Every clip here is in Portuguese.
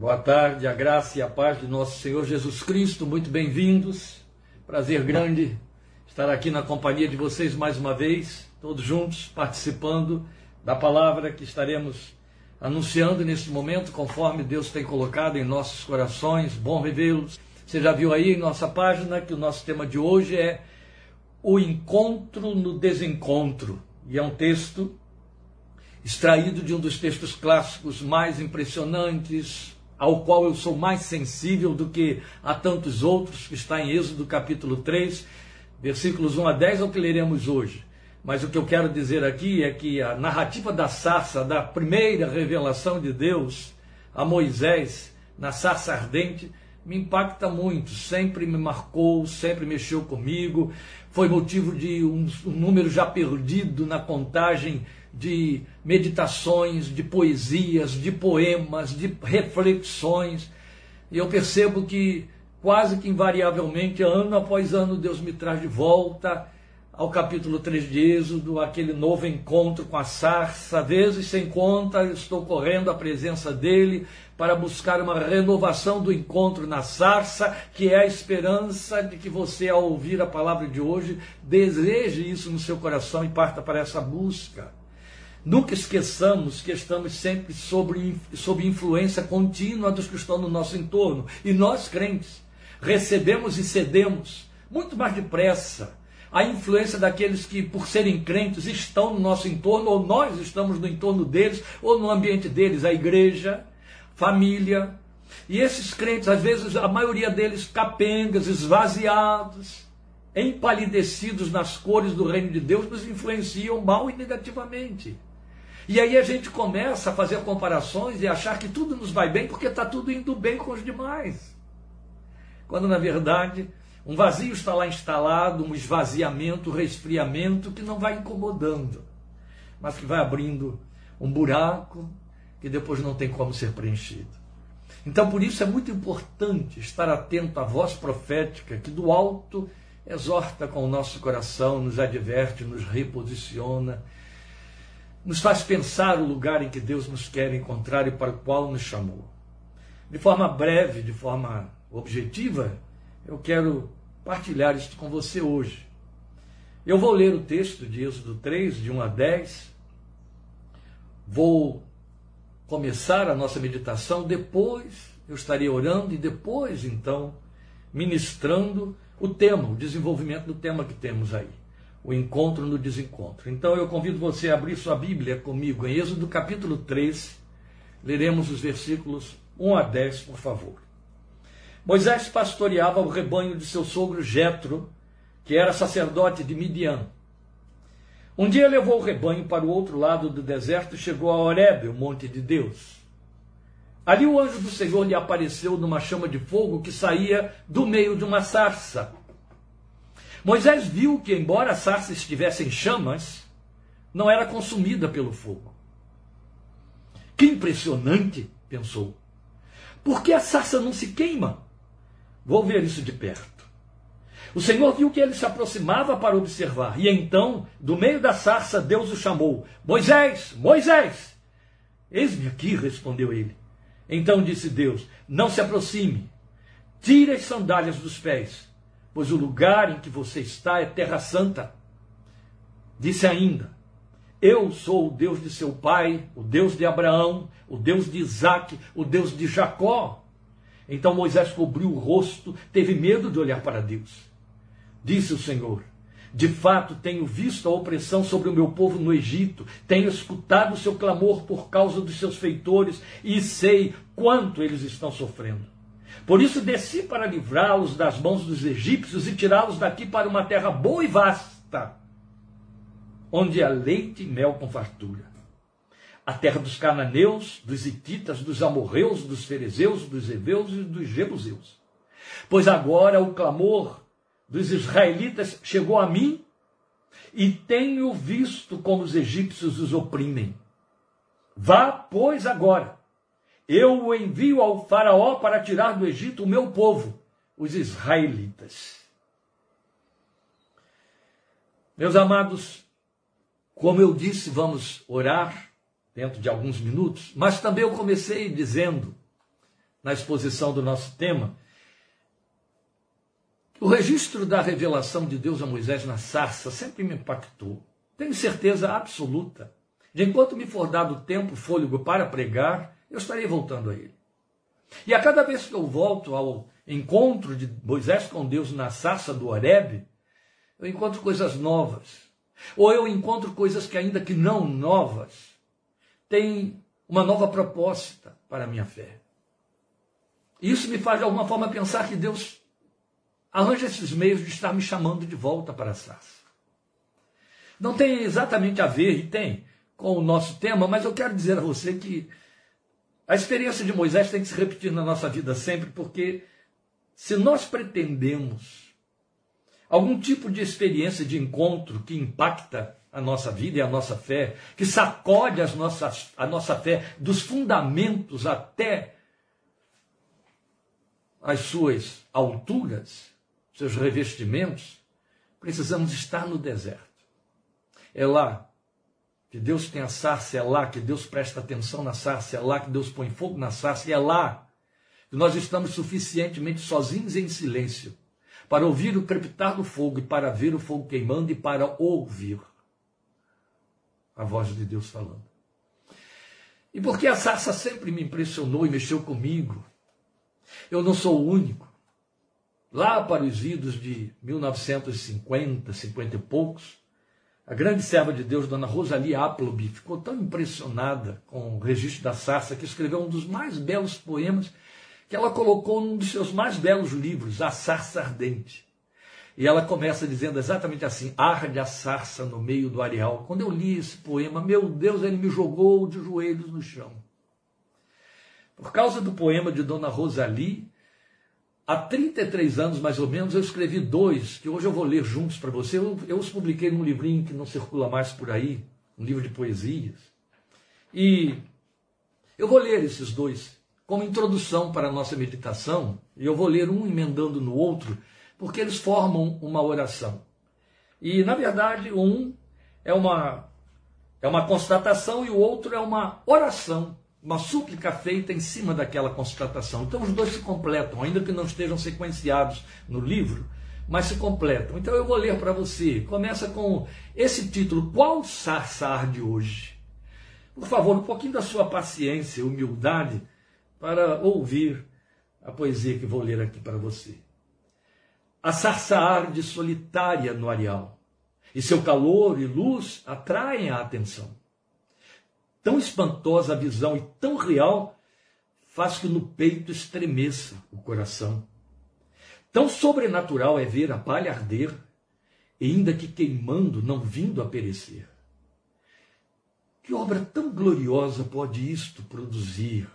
Boa tarde, a graça e a paz de nosso Senhor Jesus Cristo, muito bem-vindos. Prazer grande estar aqui na companhia de vocês mais uma vez, todos juntos, participando da palavra que estaremos anunciando neste momento, conforme Deus tem colocado em nossos corações. Bom revê-los. Você já viu aí em nossa página que o nosso tema de hoje é o encontro no desencontro. E é um texto extraído de um dos textos clássicos mais impressionantes, ao qual eu sou mais sensível do que a tantos outros, que está em Êxodo capítulo 3, versículos 1 a 10, é o que leremos hoje. Mas o que eu quero dizer aqui é que a narrativa da sarça, da primeira revelação de Deus a Moisés, na sarça ardente, me impacta muito, sempre me marcou, sempre mexeu comigo, foi motivo de um, um número já perdido na contagem de meditações, de poesias, de poemas, de reflexões. E eu percebo que quase que invariavelmente, ano após ano, Deus me traz de volta ao capítulo 3 de Êxodo, aquele novo encontro com a sarça. Vezes sem conta, estou correndo à presença dele para buscar uma renovação do encontro na sarça, que é a esperança de que você, ao ouvir a palavra de hoje, deseje isso no seu coração e parta para essa busca. Nunca esqueçamos que estamos sempre sobre, sob influência contínua dos que estão no nosso entorno. E nós, crentes, recebemos e cedemos muito mais depressa a influência daqueles que, por serem crentes, estão no nosso entorno, ou nós estamos no entorno deles, ou no ambiente deles, a igreja, família. E esses crentes, às vezes, a maioria deles capengas, esvaziados, empalidecidos nas cores do reino de Deus, nos influenciam mal e negativamente. E aí a gente começa a fazer comparações e achar que tudo nos vai bem porque está tudo indo bem com os demais. Quando na verdade um vazio está lá instalado, um esvaziamento, um resfriamento que não vai incomodando, mas que vai abrindo um buraco que depois não tem como ser preenchido. Então por isso é muito importante estar atento à voz profética que do alto exorta com o nosso coração, nos adverte, nos reposiciona nos faz pensar o lugar em que Deus nos quer encontrar e para o qual nos chamou. De forma breve, de forma objetiva, eu quero partilhar isto com você hoje. Eu vou ler o texto de Êxodo 3, de 1 a 10. Vou começar a nossa meditação, depois eu estarei orando e depois, então, ministrando o tema, o desenvolvimento do tema que temos aí o encontro no desencontro. Então eu convido você a abrir sua Bíblia comigo em Êxodo capítulo 3, leremos os versículos 1 a 10, por favor. Moisés pastoreava o rebanho de seu sogro Jetro, que era sacerdote de Midian. Um dia levou o rebanho para o outro lado do deserto e chegou a Horebe, o monte de Deus. Ali o anjo do Senhor lhe apareceu numa chama de fogo que saía do meio de uma sarça. Moisés viu que, embora a sarça estivesse em chamas, não era consumida pelo fogo. Que impressionante, pensou. Por que a sarça não se queima? Vou ver isso de perto. O Senhor viu que ele se aproximava para observar, e então, do meio da sarça, Deus o chamou: Moisés, Moisés! Eis-me aqui, respondeu ele. Então disse Deus: Não se aproxime, tire as sandálias dos pés, pois o lugar em que você está é terra santa. Disse ainda: Eu sou o Deus de seu pai, o Deus de Abraão, o Deus de Isaac, o Deus de Jacó. Então Moisés cobriu o rosto, teve medo de olhar para Deus. Disse o Senhor: De fato, tenho visto a opressão sobre o meu povo no Egito, tenho escutado o seu clamor por causa dos seus feitores e sei quanto eles estão sofrendo. Por isso desci para livrá-los das mãos dos egípcios e tirá-los daqui para uma terra boa e vasta, onde há leite e mel com fartura. A terra dos cananeus, dos hititas, dos amorreus, dos ferezeus, dos heveus e dos jebuseus. Pois agora o clamor dos israelitas chegou a mim e tenho visto como os egípcios os oprimem. Vá, pois, agora eu o envio ao Faraó para tirar do Egito o meu povo, os israelitas. Meus amados, como eu disse, vamos orar dentro de alguns minutos, mas também eu comecei dizendo na exposição do nosso tema, o registro da revelação de Deus a Moisés na sarça sempre me impactou. Tenho certeza absoluta de enquanto me for dado tempo, fôlego para pregar, eu estarei voltando a ele. E a cada vez que eu volto ao encontro de Moisés com Deus na sarça do Horebe, eu encontro coisas novas. Ou eu encontro coisas que, ainda que não novas, têm uma nova proposta para a minha fé. Isso me faz, de alguma forma, pensar que Deus arranja esses meios de estar me chamando de volta para a sarça. Não tem exatamente a ver, e tem, com o nosso tema, mas eu quero dizer a você que a experiência de Moisés tem que se repetir na nossa vida sempre, porque se nós pretendemos algum tipo de experiência de encontro que impacta a nossa vida e a nossa fé, que sacode as nossas, a nossa fé dos fundamentos até as suas alturas, seus revestimentos, precisamos estar no deserto. É lá que Deus tem a sarça, é lá que Deus presta atenção na sarça, é lá que Deus põe fogo na sarça, é lá nós estamos suficientemente sozinhos em silêncio para ouvir o crepitar do fogo e para ver o fogo queimando e para ouvir a voz de Deus falando. E porque a sarça sempre me impressionou e mexeu comigo, eu não sou o único. Lá para os idos de 1950, 50 e poucos, a grande serva de Deus, Dona Rosalie Appleby, ficou tão impressionada com o registro da sarça que escreveu um dos mais belos poemas que ela colocou num dos seus mais belos livros, A Sarça Ardente. E ela começa dizendo exatamente assim: arde a sarça no meio do areal. Quando eu li esse poema, meu Deus, ele me jogou de joelhos no chão. Por causa do poema de Dona Rosalie, Há 33 anos, mais ou menos, eu escrevi dois, que hoje eu vou ler juntos para você. Eu, eu, os publiquei num livrinho que não circula mais por aí, um livro de poesias. E eu vou ler esses dois como introdução para a nossa meditação, e eu vou ler um emendando no outro, porque eles formam uma oração. E, na verdade, um é uma, é uma constatação e o outro é uma oração uma súplica feita em cima daquela constatação. Então os dois se completam, ainda que não estejam sequenciados no livro, mas se completam. Então eu vou ler para você. Começa com esse título: Qual sarça arde hoje? Por favor, um pouquinho da sua paciência e humildade para ouvir a poesia que vou ler aqui para você. A sarça arde solitária no areal, e seu calor e luz atraem a atenção tão espantosa a visão e tão real faz que no peito estremeça o coração. Tão sobrenatural é ver a palha arder, e ainda que queimando, não vindo a perecer. Que obra tão gloriosa pode isto produzir,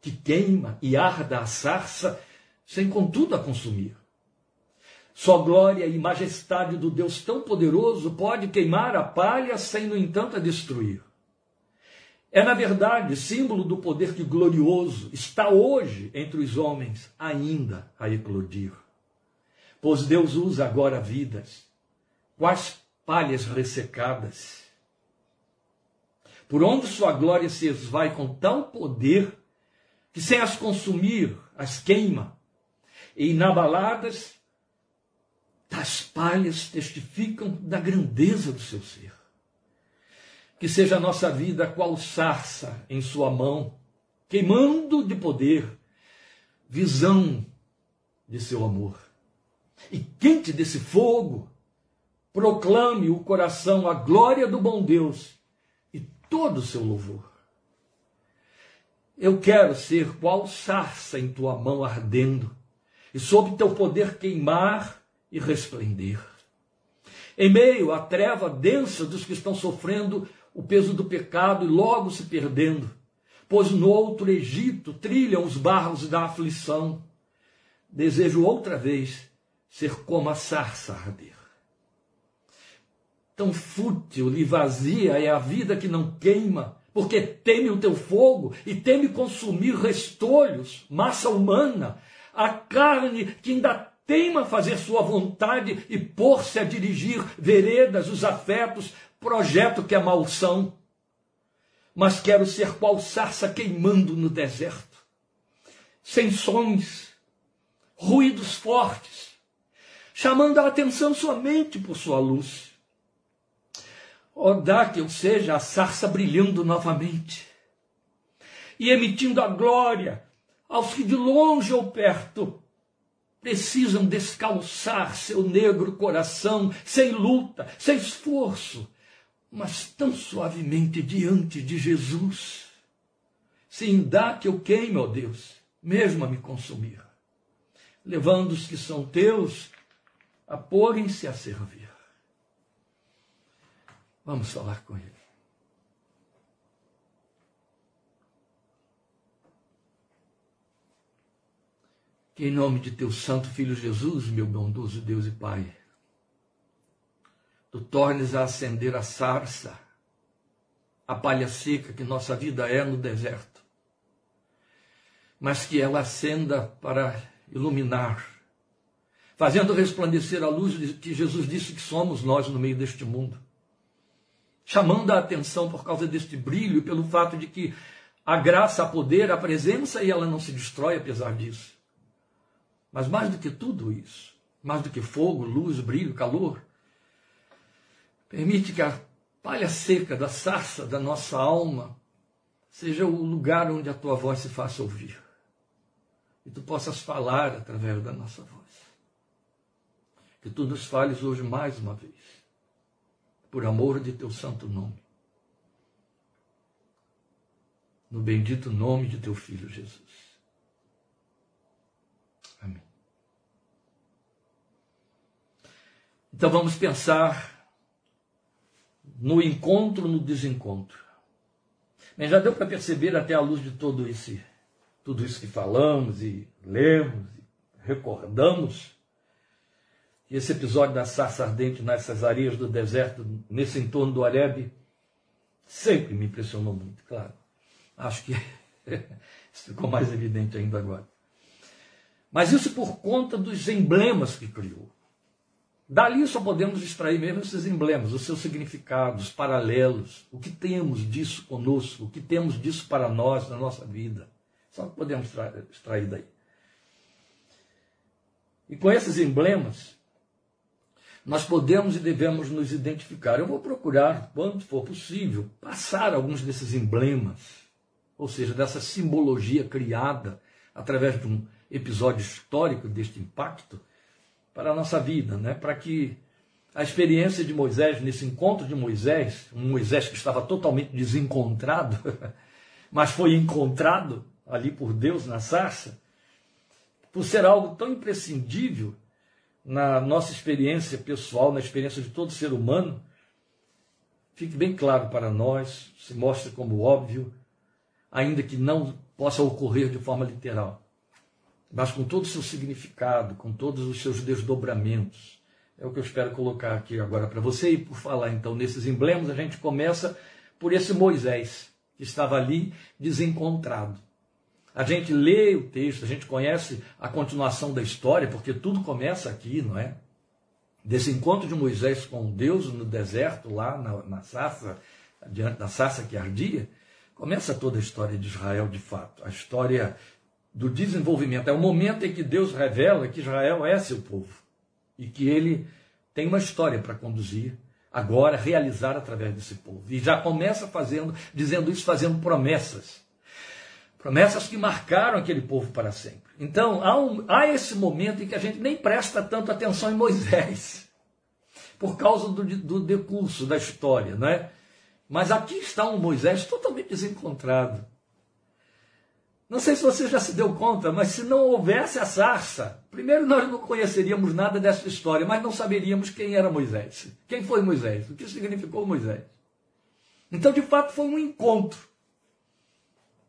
que queima e arda a sarça, sem contudo a consumir? Só glória e majestade do Deus tão poderoso pode queimar a palha sem, no entanto, a destruir. É, na verdade, símbolo do poder que glorioso está hoje entre os homens ainda a eclodir. Pois Deus usa agora vidas, quais palhas ressecadas, por onde sua glória se esvai com tal poder que sem as consumir as queima, e inabaladas, tais palhas testificam da grandeza do seu ser que seja a nossa vida qual sarça em sua mão, queimando de poder, visão de seu amor. E quente desse fogo, proclame o coração a glória do bom Deus e todo o seu louvor. Eu quero ser qual sarça em tua mão ardendo, e sob teu poder queimar e resplender. Em meio à treva densa dos que estão sofrendo o peso do pecado e logo se perdendo, pois no outro Egito trilham os barros da aflição. Desejo outra vez ser como a sarça arder. Tão fútil e vazia é a vida que não queima, porque teme o teu fogo e teme consumir restolhos, massa humana, a carne que ainda teima fazer sua vontade e pôr-se a dirigir veredas, os afetos, projeto que é malsão, mas quero ser qual sarça queimando no deserto. sem sons, ruídos fortes, chamando a atenção somente por sua luz. Oh, dá que eu seja a sarça brilhando novamente e emitindo a glória aos que de longe ou perto precisam descalçar seu negro coração sem luta, sem esforço, mas tão suavemente diante de Jesus. Sim, dá que eu queime, ó Deus, mesmo a me consumir, levando os que são teus a porem-se a servir. Vamos falar com ele. Que em nome de teu santo filho Jesus, meu bondoso Deus e Pai, tu tornes a acender a sarça, a palha seca que nossa vida é no deserto, mas que ela acenda para iluminar, fazendo resplandecer a luz que Jesus disse que somos nós no meio deste mundo, chamando a atenção por causa deste brilho pelo fato de que a graça, a poder, a presença e ela não se destrói apesar disso. Mas mais do que tudo isso, mais do que fogo, luz, brilho, calor, permite que a palha seca da sarça da nossa alma seja o lugar onde a tua voz se faça ouvir. E tu possas falar através da nossa voz. Que tu nos fales hoje mais uma vez, por amor de teu santo nome. No bendito nome de teu filho Jesus. Então vamos pensar no encontro, no desencontro. Mas já deu para perceber até à luz de todo esse, tudo isso que falamos e lemos, e recordamos, que esse episódio da sarça ardente nessas areias do deserto, nesse entorno do Horebe, sempre me impressionou muito, claro. Acho que isso ficou mais evidente ainda agora. Mas isso por conta dos emblemas que criou. Dali só podemos extrair mesmo esses emblemas, os seus significados, paralelos, o que temos disso conosco, o que temos disso para nós na nossa vida. Só podemos extrair daí. E com esses emblemas, nós podemos e devemos nos identificar. Eu vou procurar, quando for possível, passar alguns desses emblemas, ou seja, dessa simbologia criada através de um episódio histórico deste impacto para a nossa vida, né? para que a experiência de Moisés, nesse encontro de Moisés, um Moisés que estava totalmente desencontrado, mas foi encontrado ali por Deus na sarça, por ser algo tão imprescindível na nossa experiência pessoal, na experiência de todo ser humano, fique bem claro para nós, se mostre como óbvio, ainda que não possa ocorrer de forma literal mas com todo o seu significado, com todos os seus desdobramentos. É o que eu espero colocar aqui agora para você. E por falar então nesses emblemas, a gente começa por esse Moisés, que estava ali desencontrado. A gente lê o texto, a gente conhece a continuação da história, porque tudo começa aqui, não é? Desse encontro de Moisés com Deus no deserto, lá na, na sarça, diante da sarça que ardia, começa toda a história de Israel de fato. A história do desenvolvimento. É o momento em que Deus revela que Israel é seu povo e que ele tem uma história para conduzir agora, realizar através desse povo. E já começa fazendo, dizendo isso, fazendo promessas. Promessas que marcaram aquele povo para sempre. Então, há, um, há esse momento em que a gente nem presta tanto atenção em Moisés, por causa do, do decurso da história, não é? Mas aqui está um Moisés totalmente desencontrado. Não sei se você já se deu conta, mas se não houvesse a sarça, primeiro nós não conheceríamos nada dessa história, mas não saberíamos quem era Moisés. Quem foi Moisés? O que significou Moisés? Então, de fato, foi um encontro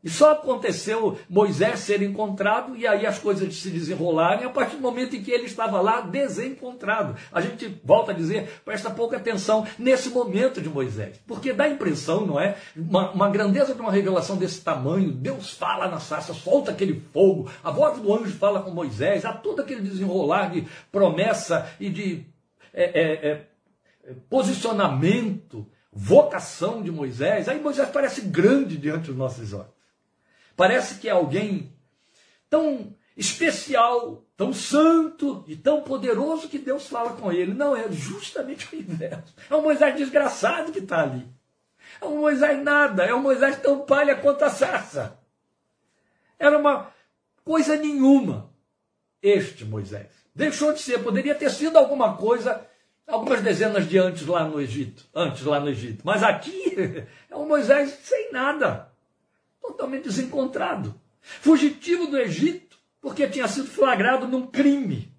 e só aconteceu Moisés ser encontrado e aí as coisas se desenrolarem a partir do momento em que ele estava lá desencontrado. A gente volta a dizer, presta pouca atenção nesse momento de Moisés, porque dá a impressão, não é? Uma, uma grandeza de uma revelação desse tamanho, Deus fala na sarça, solta aquele fogo, a voz do anjo fala com Moisés, há todo aquele desenrolar de promessa e de é, é, é, posicionamento, vocação de Moisés. Aí Moisés parece grande diante dos nossos olhos. Parece que é alguém tão especial, tão santo e tão poderoso que Deus fala com ele. Não, é justamente o inverso. É um Moisés desgraçado que está ali. É um Moisés nada, é um Moisés tão palha quanto a sarça. Era uma coisa nenhuma. Este Moisés. Deixou de ser, poderia ter sido alguma coisa algumas dezenas de antes lá no Egito, antes lá no Egito. Mas aqui é um Moisés sem nada, totalmente desencontrado, fugitivo do Egito, porque tinha sido flagrado num crime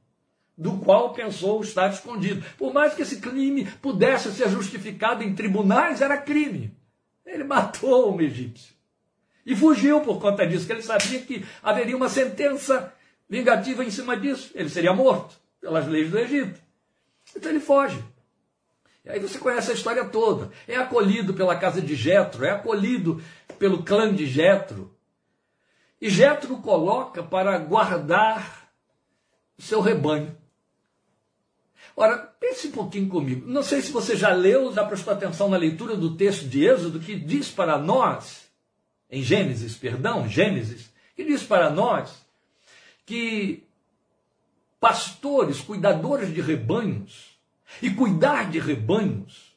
do qual pensou estar escondido. Por mais que esse crime pudesse ser justificado em tribunais, era crime. Ele matou um egípcio. E fugiu por conta disso, que ele sabia que haveria uma sentença vingativa em cima disso. Ele seria morto pelas leis do Egito. Então ele foge. E aí você conhece a história toda. É acolhido pela casa de Jetro, é acolhido pelo clã de Jetro. E Jetro coloca para guardar o seu rebanho. Ora, pense um pouquinho comigo. Não sei se você já leu, já prestou atenção na leitura do texto de Êxodo, que diz para nós, em Gênesis, perdão, Gênesis, que diz para nós que pastores, cuidadores de rebanhos, e cuidar de rebanhos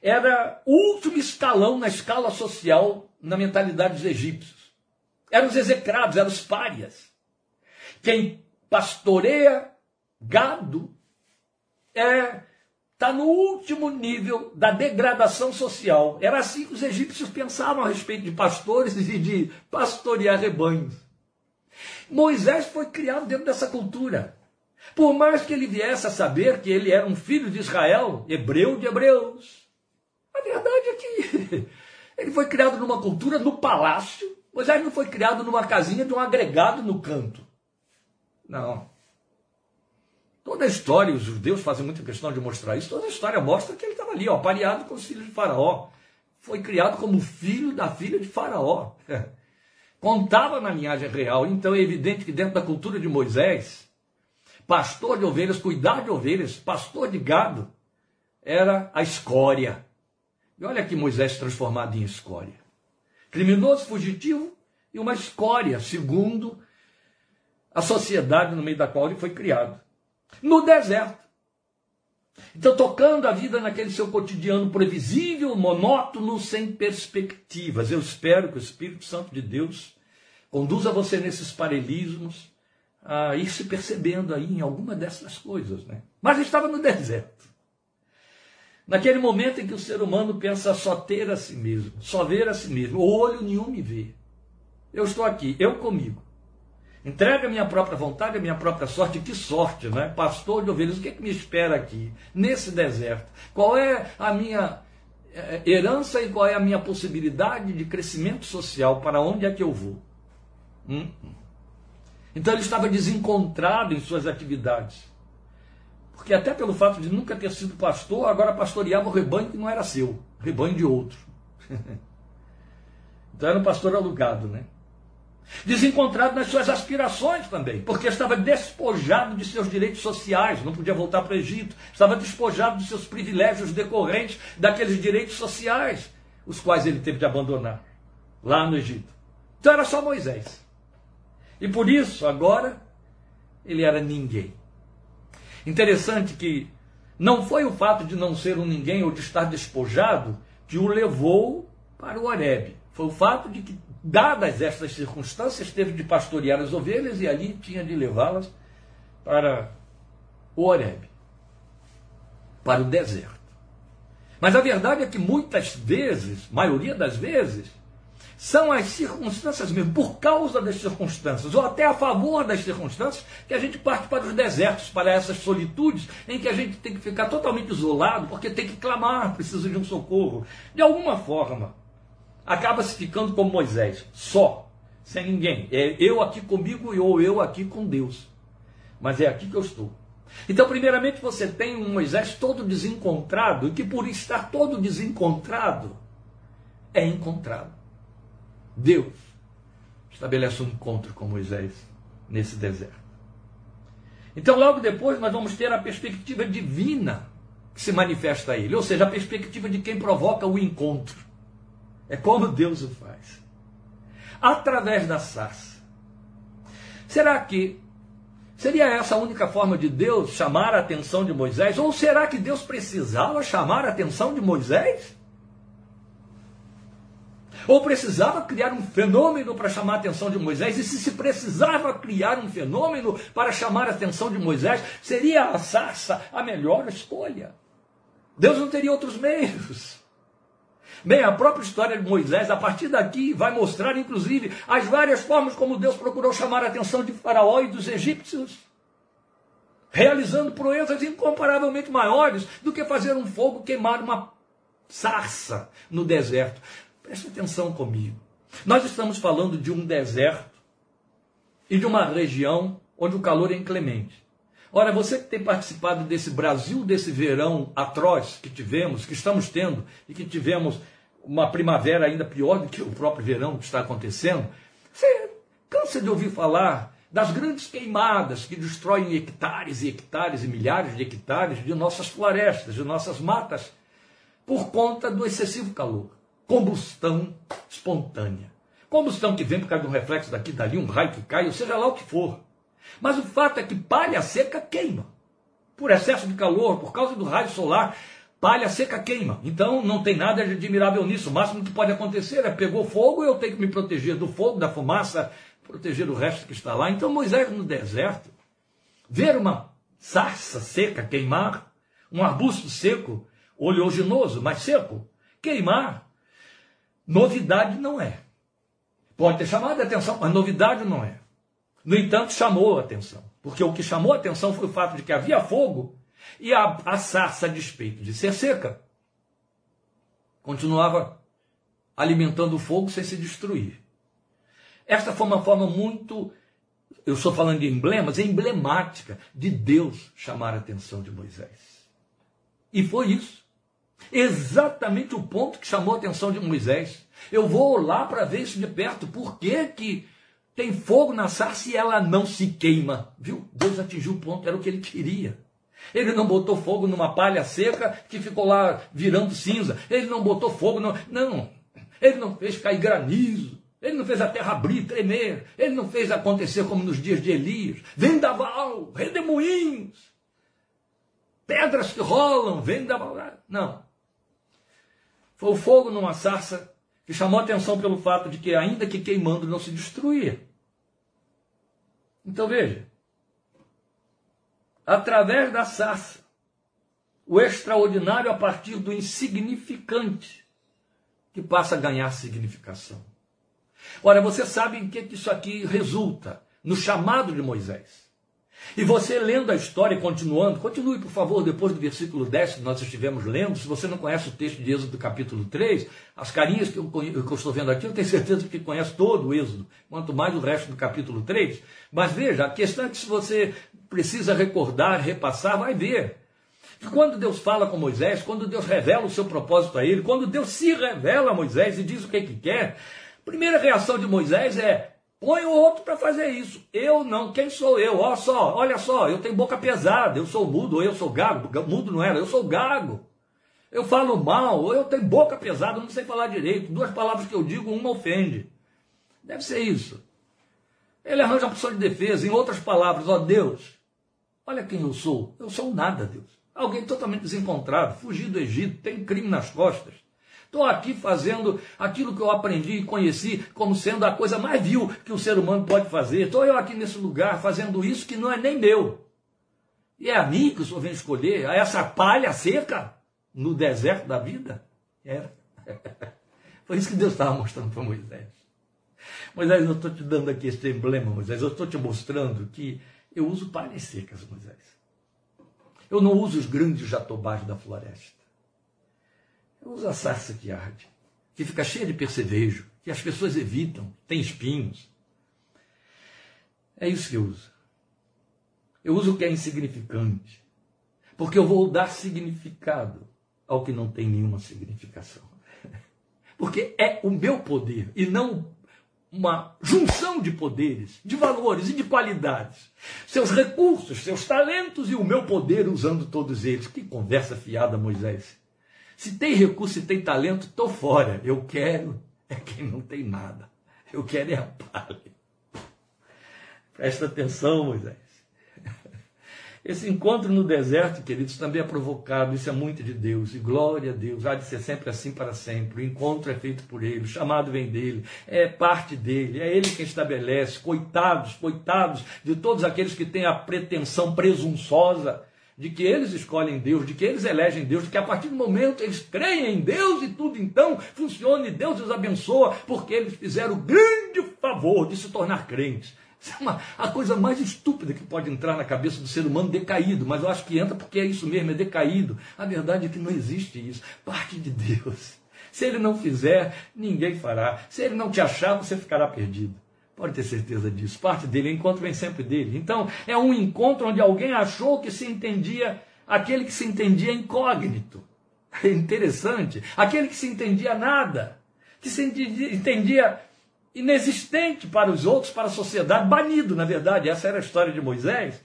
era o último escalão na escala social na mentalidade dos egípcios. Eram os execrados, eram os párias. Quem pastoreia gado é está no último nível da degradação social. Era assim que os egípcios pensavam a respeito de pastores e de pastorear rebanhos. Moisés foi criado dentro dessa cultura. Por mais que ele viesse a saber que ele era um filho de Israel, hebreu de hebreus. A verdade é que ele foi criado numa cultura no palácio, Moisés não foi criado numa casinha de um agregado no canto. Não. Toda a história, os judeus fazem muita questão de mostrar isso, toda a história mostra que ele estava ali, ó, pareado com os filhos de Faraó. Foi criado como filho da filha de Faraó. Contava na linhagem real, então é evidente que dentro da cultura de Moisés, pastor de ovelhas, cuidar de ovelhas, pastor de gado, era a escória. E olha aqui Moisés transformado em escória. Criminoso, fugitivo e uma escória, segundo a sociedade no meio da qual ele foi criado. No deserto. Então, tocando a vida naquele seu cotidiano previsível, monótono, sem perspectivas. Eu espero que o Espírito Santo de Deus conduza você nesses paralelismos, a ir se percebendo aí em alguma dessas coisas. Né? Mas estava no deserto. Naquele momento em que o ser humano pensa só ter a si mesmo, só ver a si mesmo, o olho nenhum me vê. Eu estou aqui, eu comigo. Entrega a minha própria vontade, a minha própria sorte. Que sorte, né? Pastor de ovelhas, o que, é que me espera aqui, nesse deserto? Qual é a minha eh, herança e qual é a minha possibilidade de crescimento social? Para onde é que eu vou? Hum? Então ele estava desencontrado em suas atividades. Porque até pelo fato de nunca ter sido pastor, agora pastoreava o rebanho que não era seu, rebanho de outro. então era um pastor alugado, né? Desencontrado nas suas aspirações também, porque estava despojado de seus direitos sociais, não podia voltar para o Egito, estava despojado de seus privilégios decorrentes daqueles direitos sociais, os quais ele teve de abandonar lá no Egito. Então era só Moisés. E por isso, agora, ele era ninguém. Interessante que não foi o fato de não ser um ninguém ou de estar despojado que o levou para o Horebe. Foi o fato de que, dadas estas circunstâncias, teve de pastorear as ovelhas e ali tinha de levá-las para o Horebe, para o deserto. Mas a verdade é que muitas vezes, maioria das vezes, são as circunstâncias mesmo, por causa das circunstâncias, ou até a favor das circunstâncias, que a gente parte para os desertos, para essas solitudes, em que a gente tem que ficar totalmente isolado, porque tem que clamar, precisa de um socorro. De alguma forma, acaba se ficando como Moisés, só, sem ninguém. É eu aqui comigo ou eu aqui com Deus. Mas é aqui que eu estou. Então, primeiramente, você tem um Moisés todo desencontrado, e que por estar todo desencontrado, é encontrado. Deus estabelece um encontro com Moisés nesse deserto. Então, logo depois, nós vamos ter a perspectiva divina que se manifesta a ele, ou seja, a perspectiva de quem provoca o encontro. É como Deus o faz. Através da sarça. Será que seria essa a única forma de Deus chamar a atenção de Moisés? Ou será que Deus precisava chamar a atenção de Moisés? Ou precisava criar um fenômeno para chamar a atenção de Moisés? E se se precisava criar um fenômeno para chamar a atenção de Moisés, seria a sarça a melhor escolha? Deus não teria outros meios. Bem, a própria história de Moisés, a partir daqui, vai mostrar, inclusive, as várias formas como Deus procurou chamar a atenção de Faraó e dos egípcios, realizando proezas incomparavelmente maiores do que fazer um fogo queimar uma sarça no deserto. Preste atenção comigo. Nós estamos falando de um deserto e de uma região onde o calor é inclemente. Ora, você que tem participado desse Brasil, desse verão atroz que tivemos, que estamos tendo e que tivemos uma primavera ainda pior do que o próprio verão que está acontecendo, você cansa de ouvir falar das grandes queimadas que destroem hectares e hectares e milhares de hectares de nossas florestas, de nossas matas, por conta do excessivo calor. Combustão espontânea. Combustão que vem por causa de um reflexo daqui dali, um raio que cai, ou seja lá o que for. Mas o fato é que palha seca queima. Por excesso de calor, por causa do raio solar, palha seca queima. Então não tem nada de admirável nisso. O máximo que pode acontecer é pegou fogo, eu tenho que me proteger do fogo, da fumaça, proteger o resto que está lá. Então Moisés no deserto, ver uma sarça seca queimar, um arbusto seco, oleaginoso, mas seco, queimar, novidade não é. Pode ter chamado a atenção, mas novidade não é. No entanto, chamou a atenção. Porque o que chamou a atenção foi o fato de que havia fogo e a, a sarça, a despeito de ser seca, continuava alimentando o fogo sem se destruir. Esta foi uma forma muito, eu estou falando de emblemas, emblemática de Deus chamar a atenção de Moisés. E foi isso. Exatamente o ponto que chamou a atenção de Moisés. Eu vou lá para ver isso de perto. Por que, que tem fogo na sarça e ela não se queima? Viu? Deus atingiu o ponto, era o que ele queria. Ele não botou fogo numa palha seca que ficou lá virando cinza. Ele não botou fogo, no... não. Ele não fez cair granizo. Ele não fez a terra abrir, tremer. Ele não fez acontecer como nos dias de Elias. Vendaval, redemoinhos, pedras que rolam, vendaval. Não. Foi o fogo numa sarça que chamou atenção pelo fato de que, ainda que queimando, não se destruía. Então veja, através da sarça, o extraordinário a partir do insignificante, que passa a ganhar significação. Ora, você sabe em que isso aqui resulta? No chamado de Moisés. E você lendo a história, continuando, continue por favor, depois do versículo 10 que nós estivemos lendo. Se você não conhece o texto de Êxodo capítulo 3, as carinhas que eu, que eu estou vendo aqui, eu tenho certeza que conhece todo o Êxodo, quanto mais o resto do capítulo 3. Mas veja, a questão é que se você precisa recordar, repassar, vai ver. Que quando Deus fala com Moisés, quando Deus revela o seu propósito a ele, quando Deus se revela a Moisés e diz o que, que quer, a primeira reação de Moisés é: põe o outro para fazer isso. Eu não, quem sou eu? Olha só, olha só, eu tenho boca pesada, eu sou mudo, eu sou gago. Mudo não era, eu sou gago. Eu falo mal, eu tenho boca pesada, não sei falar direito. Duas palavras que eu digo, uma ofende. Deve ser isso. Ele arranja uma opção de defesa, em outras palavras, ó Deus, Olha quem eu sou. Eu sou nada, Deus. Alguém totalmente desencontrado, fugi do Egito, tem crime nas costas. Estou aqui fazendo aquilo que eu aprendi e conheci como sendo a coisa mais vil que o ser humano pode fazer. Estou eu aqui nesse lugar fazendo isso que não é nem meu. E é a mim que o Senhor vem escolher, a essa palha seca no deserto da vida? Era. Foi isso que Deus estava mostrando para Moisés. Moisés, eu estou te dando aqui esse emblema, Moisés. Eu estou te mostrando que eu uso palhas secas, Moisés. Eu não uso os grandes jatobás da floresta. Uso a sarça que arde, que fica cheia de percevejo, que as pessoas evitam, tem espinhos. É isso que eu uso. Eu uso o que é insignificante, porque eu vou dar significado ao que não tem nenhuma significação. Porque é o meu poder e não uma junção de poderes, de valores e de qualidades. Seus recursos, seus talentos e o meu poder usando todos eles. Que conversa fiada, Moisés. Se tem recurso e tem talento, estou fora. Eu quero é quem não tem nada. Eu quero é a palha. Presta atenção, Moisés. Esse encontro no deserto, queridos, também é provocado, isso é muito de Deus, e glória a Deus, há de ser sempre assim para sempre. O encontro é feito por Ele, o chamado vem dele, é parte dele, é Ele quem estabelece. Coitados, coitados de todos aqueles que têm a pretensão presunçosa de que eles escolhem Deus, de que eles elegem Deus, de que a partir do momento eles creem em Deus e tudo então funciona e Deus os abençoa, porque eles fizeram o grande favor de se tornar crentes. Isso é uma, a coisa mais estúpida que pode entrar na cabeça do ser humano decaído, mas eu acho que entra porque é isso mesmo, é decaído. A verdade é que não existe isso. Parte de Deus. Se ele não fizer, ninguém fará. Se ele não te achar, você ficará perdido. Pode ter certeza disso. Parte dele, o encontro vem sempre dele. Então, é um encontro onde alguém achou que se entendia, aquele que se entendia incógnito. É interessante. Aquele que se entendia nada, que se entendia, inexistente para os outros, para a sociedade, banido, na verdade, essa era a história de Moisés,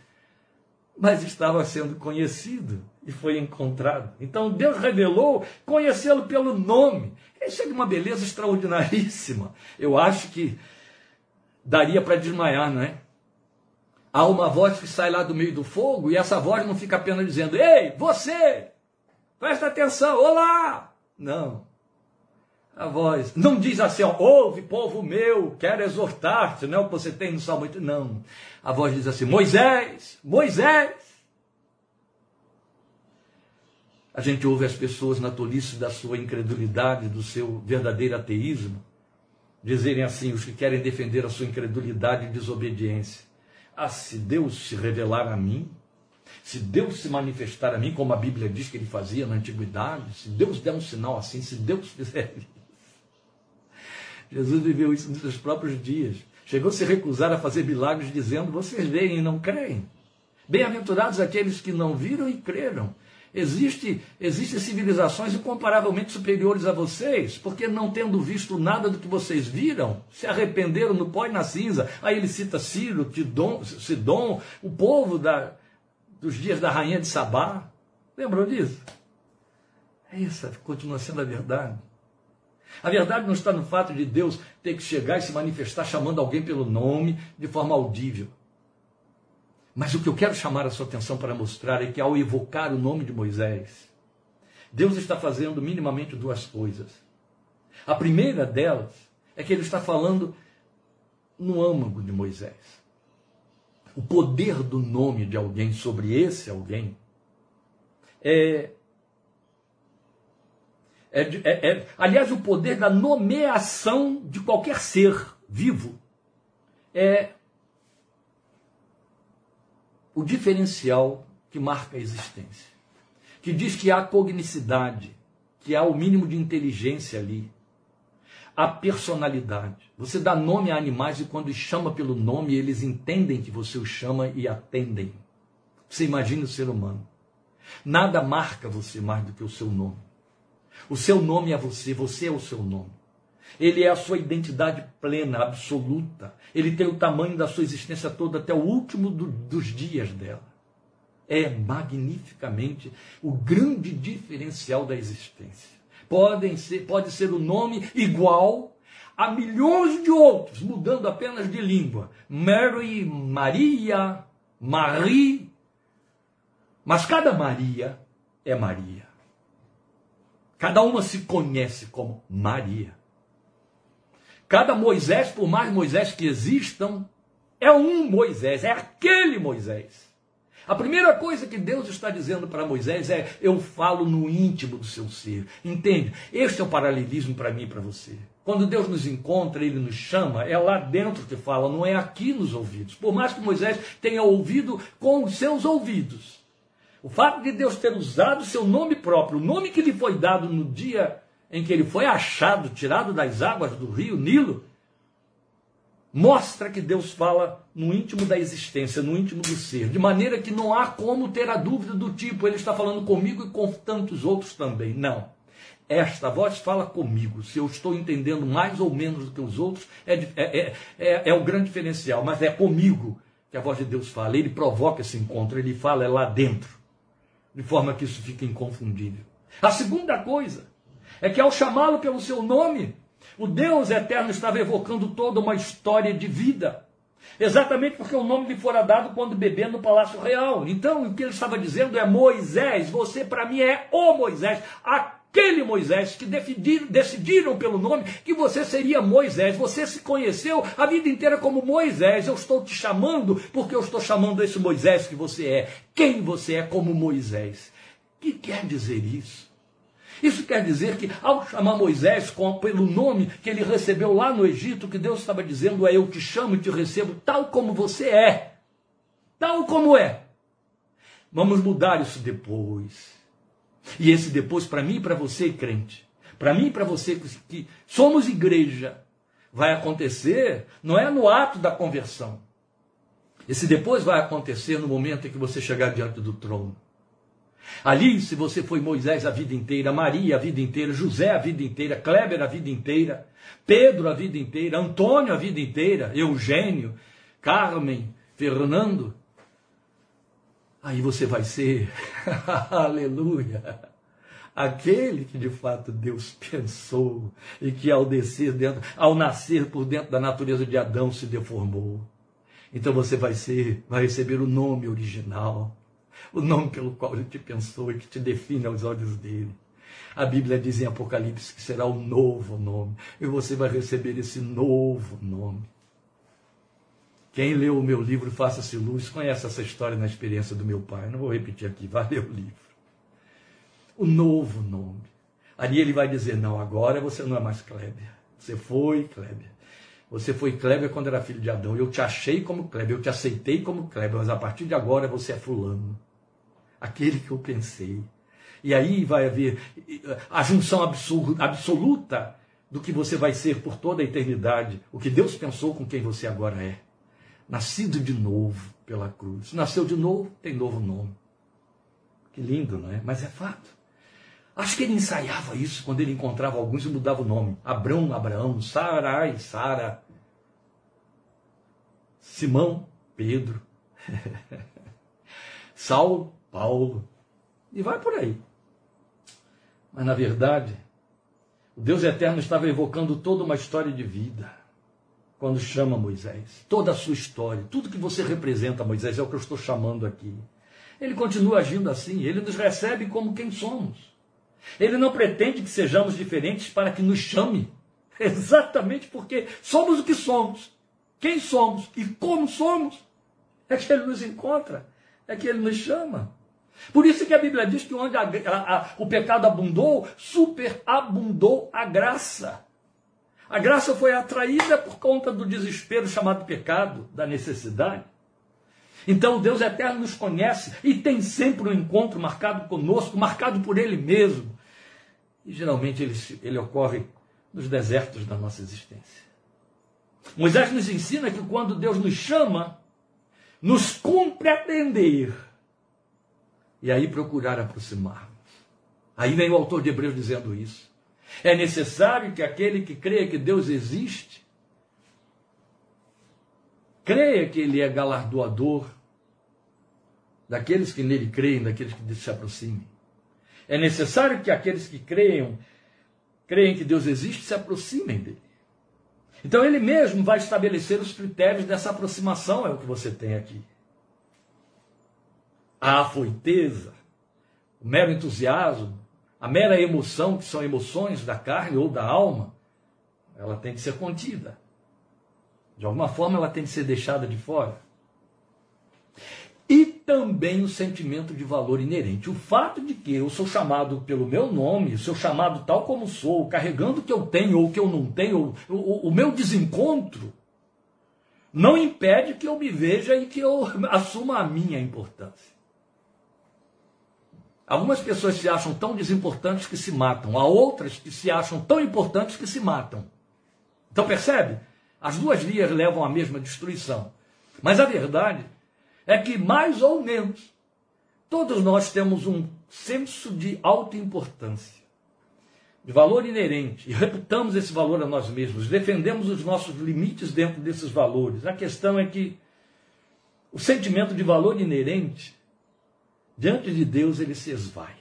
mas estava sendo conhecido e foi encontrado. Então Deus revelou conhecê-lo pelo nome. Isso é uma beleza extraordinaríssima. Eu acho que daria para desmaiar, não é? Há uma voz que sai lá do meio do fogo e essa voz não fica apenas dizendo: Ei, você, presta atenção, olá! Não a voz. Não diz assim, ó, ouve, povo meu, quero exortar-te, não é o que você tem no Salmo 8. Não. A voz diz assim, Moisés, Moisés. A gente ouve as pessoas na tolice da sua incredulidade, do seu verdadeiro ateísmo, dizerem assim, os que querem defender a sua incredulidade e desobediência. Ah, se Deus se revelar a mim, se Deus se manifestar a mim, como a Bíblia diz que ele fazia na antiguidade, se Deus der um sinal assim, se Deus fizer Jesus viveu isso nos seus próprios dias. Chegou a se recusar a fazer milagres, dizendo: Vocês veem e não creem. Bem-aventurados aqueles que não viram e creram. Existe, existem civilizações incomparavelmente superiores a vocês, porque não tendo visto nada do que vocês viram, se arrependeram no pó e na cinza. Aí ele cita Ciro, Tidom, Sidom, o povo da, dos dias da rainha de Sabá. Lembram disso? É isso, continua sendo a verdade. A verdade não está no fato de Deus ter que chegar e se manifestar chamando alguém pelo nome de forma audível. Mas o que eu quero chamar a sua atenção para mostrar é que ao evocar o nome de Moisés, Deus está fazendo minimamente duas coisas. A primeira delas é que ele está falando no âmago de Moisés. O poder do nome de alguém sobre esse alguém é é, é, é, aliás, o poder da nomeação de qualquer ser vivo é o diferencial que marca a existência. Que diz que há cognicidade, que há o mínimo de inteligência ali. Há personalidade. Você dá nome a animais e quando chama pelo nome, eles entendem que você os chama e atendem. Você imagina o ser humano. Nada marca você mais do que o seu nome. O seu nome é você, você é o seu nome. Ele é a sua identidade plena, absoluta. Ele tem o tamanho da sua existência toda até o último do, dos dias dela. É magnificamente o grande diferencial da existência. Podem ser, pode ser o nome igual a milhões de outros, mudando apenas de língua. Mary, Maria, Marie. Mas cada Maria é Maria. Cada uma se conhece como Maria. Cada Moisés, por mais Moisés que existam, é um Moisés, é aquele Moisés. A primeira coisa que Deus está dizendo para Moisés é: eu falo no íntimo do seu ser. Entende? Este é o paralelismo para mim e para você. Quando Deus nos encontra, Ele nos chama, é lá dentro que fala, não é aqui nos ouvidos. Por mais que Moisés tenha ouvido com os seus ouvidos, o fato de Deus ter usado seu nome próprio, o nome que lhe foi dado no dia em que ele foi achado, tirado das águas do rio Nilo, mostra que Deus fala no íntimo da existência, no íntimo do ser, de maneira que não há como ter a dúvida do tipo, ele está falando comigo e com tantos outros também. Não. Esta voz fala comigo. Se eu estou entendendo mais ou menos do que os outros, é, é, é, é, é o grande diferencial, mas é comigo que a voz de Deus fala. Ele provoca esse encontro, ele fala é lá dentro de forma que isso fique inconfundível. A segunda coisa é que ao chamá-lo pelo seu nome, o Deus eterno estava evocando toda uma história de vida. Exatamente porque o nome lhe fora dado quando bebê no palácio real. Então, o que ele estava dizendo é: Moisés, você para mim é o Moisés, aquele Moisés que decidiram, decidiram pelo nome que você seria Moisés. Você se conheceu a vida inteira como Moisés. Eu estou te chamando porque eu estou chamando esse Moisés que você é. Quem você é como Moisés? O que quer dizer isso? Isso quer dizer que, ao chamar Moisés com, pelo nome que ele recebeu lá no Egito, que Deus estava dizendo é: Eu te chamo e te recebo tal como você é. Tal como é. Vamos mudar isso depois. E esse depois, para mim e para você, crente, para mim e para você que, somos igreja, vai acontecer, não é no ato da conversão. Esse depois vai acontecer no momento em que você chegar diante do trono. Ali, se você foi Moisés a vida inteira, Maria a vida inteira, José a vida inteira, Kleber a vida inteira, Pedro a vida inteira, Antônio a vida inteira, Eugênio, Carmen, Fernando, aí você vai ser, aleluia, aquele que de fato Deus pensou e que ao descer dentro, ao nascer por dentro da natureza de Adão se deformou. Então você vai ser, vai receber o nome original o nome pelo qual ele te pensou e que te define aos olhos dele. A Bíblia diz em Apocalipse que será um novo nome, e você vai receber esse novo nome. Quem leu o meu livro Faça-se Luz conhece essa história na experiência do meu pai. Não vou repetir aqui, vai ler o livro. O novo nome. Ali ele vai dizer: Não, agora você não é mais Kleber. Você foi Kleber. Você foi Kleber quando era filho de Adão. Eu te achei como Kleber, eu te aceitei como Kleber, mas a partir de agora você é Fulano aquele que eu pensei. E aí vai haver a junção absoluta do que você vai ser por toda a eternidade, o que Deus pensou com quem você agora é. Nascido de novo pela cruz. Nasceu de novo, tem novo nome. Que lindo, não é? Mas é fato. Acho que ele ensaiava isso quando ele encontrava alguns e mudava o nome. Abrão, Abraão, Sarai, Sara. Simão, Pedro. Saulo, Paulo, e vai por aí. Mas na verdade, o Deus eterno estava evocando toda uma história de vida quando chama Moisés. Toda a sua história, tudo que você representa, Moisés, é o que eu estou chamando aqui. Ele continua agindo assim, ele nos recebe como quem somos. Ele não pretende que sejamos diferentes para que nos chame. Exatamente porque somos o que somos. Quem somos e como somos. É que ele nos encontra, é que ele nos chama. Por isso que a Bíblia diz que onde a, a, a, o pecado abundou, superabundou a graça. A graça foi atraída por conta do desespero chamado pecado, da necessidade. Então Deus eterno nos conhece e tem sempre um encontro marcado conosco, marcado por Ele mesmo. E geralmente ele, ele ocorre nos desertos da nossa existência. Moisés nos ensina que quando Deus nos chama, nos cumpre atender e aí procurar aproximar-nos. Aí vem o autor de Hebreus dizendo isso. É necessário que aquele que creia que Deus existe, creia que Ele é galardoador daqueles que nele creem, daqueles que se aproximem. É necessário que aqueles que creiam, creem que Deus existe, se aproximem dele. Então ele mesmo vai estabelecer os critérios dessa aproximação, é o que você tem aqui a afoiteza, o mero entusiasmo, a mera emoção, que são emoções da carne ou da alma, ela tem que ser contida. De alguma forma, ela tem que ser deixada de fora. E também o sentimento de valor inerente. O fato de que eu sou chamado pelo meu nome, sou chamado tal como sou, carregando o que eu tenho ou o que eu não tenho, o, meu desencontro, não impede que eu me veja e que eu assuma a minha importância. Algumas pessoas se acham tão desimportantes que se matam, há outras que se acham tão importantes que se matam. Então percebe? As duas vias levam à mesma destruição. Mas a verdade é que, mais ou menos, todos nós temos um senso de alta importância, de valor inerente, e reputamos esse valor a nós mesmos, defendemos os nossos limites dentro desses valores. A questão é que o sentimento de valor inerente Diante de Deus ele se esvai.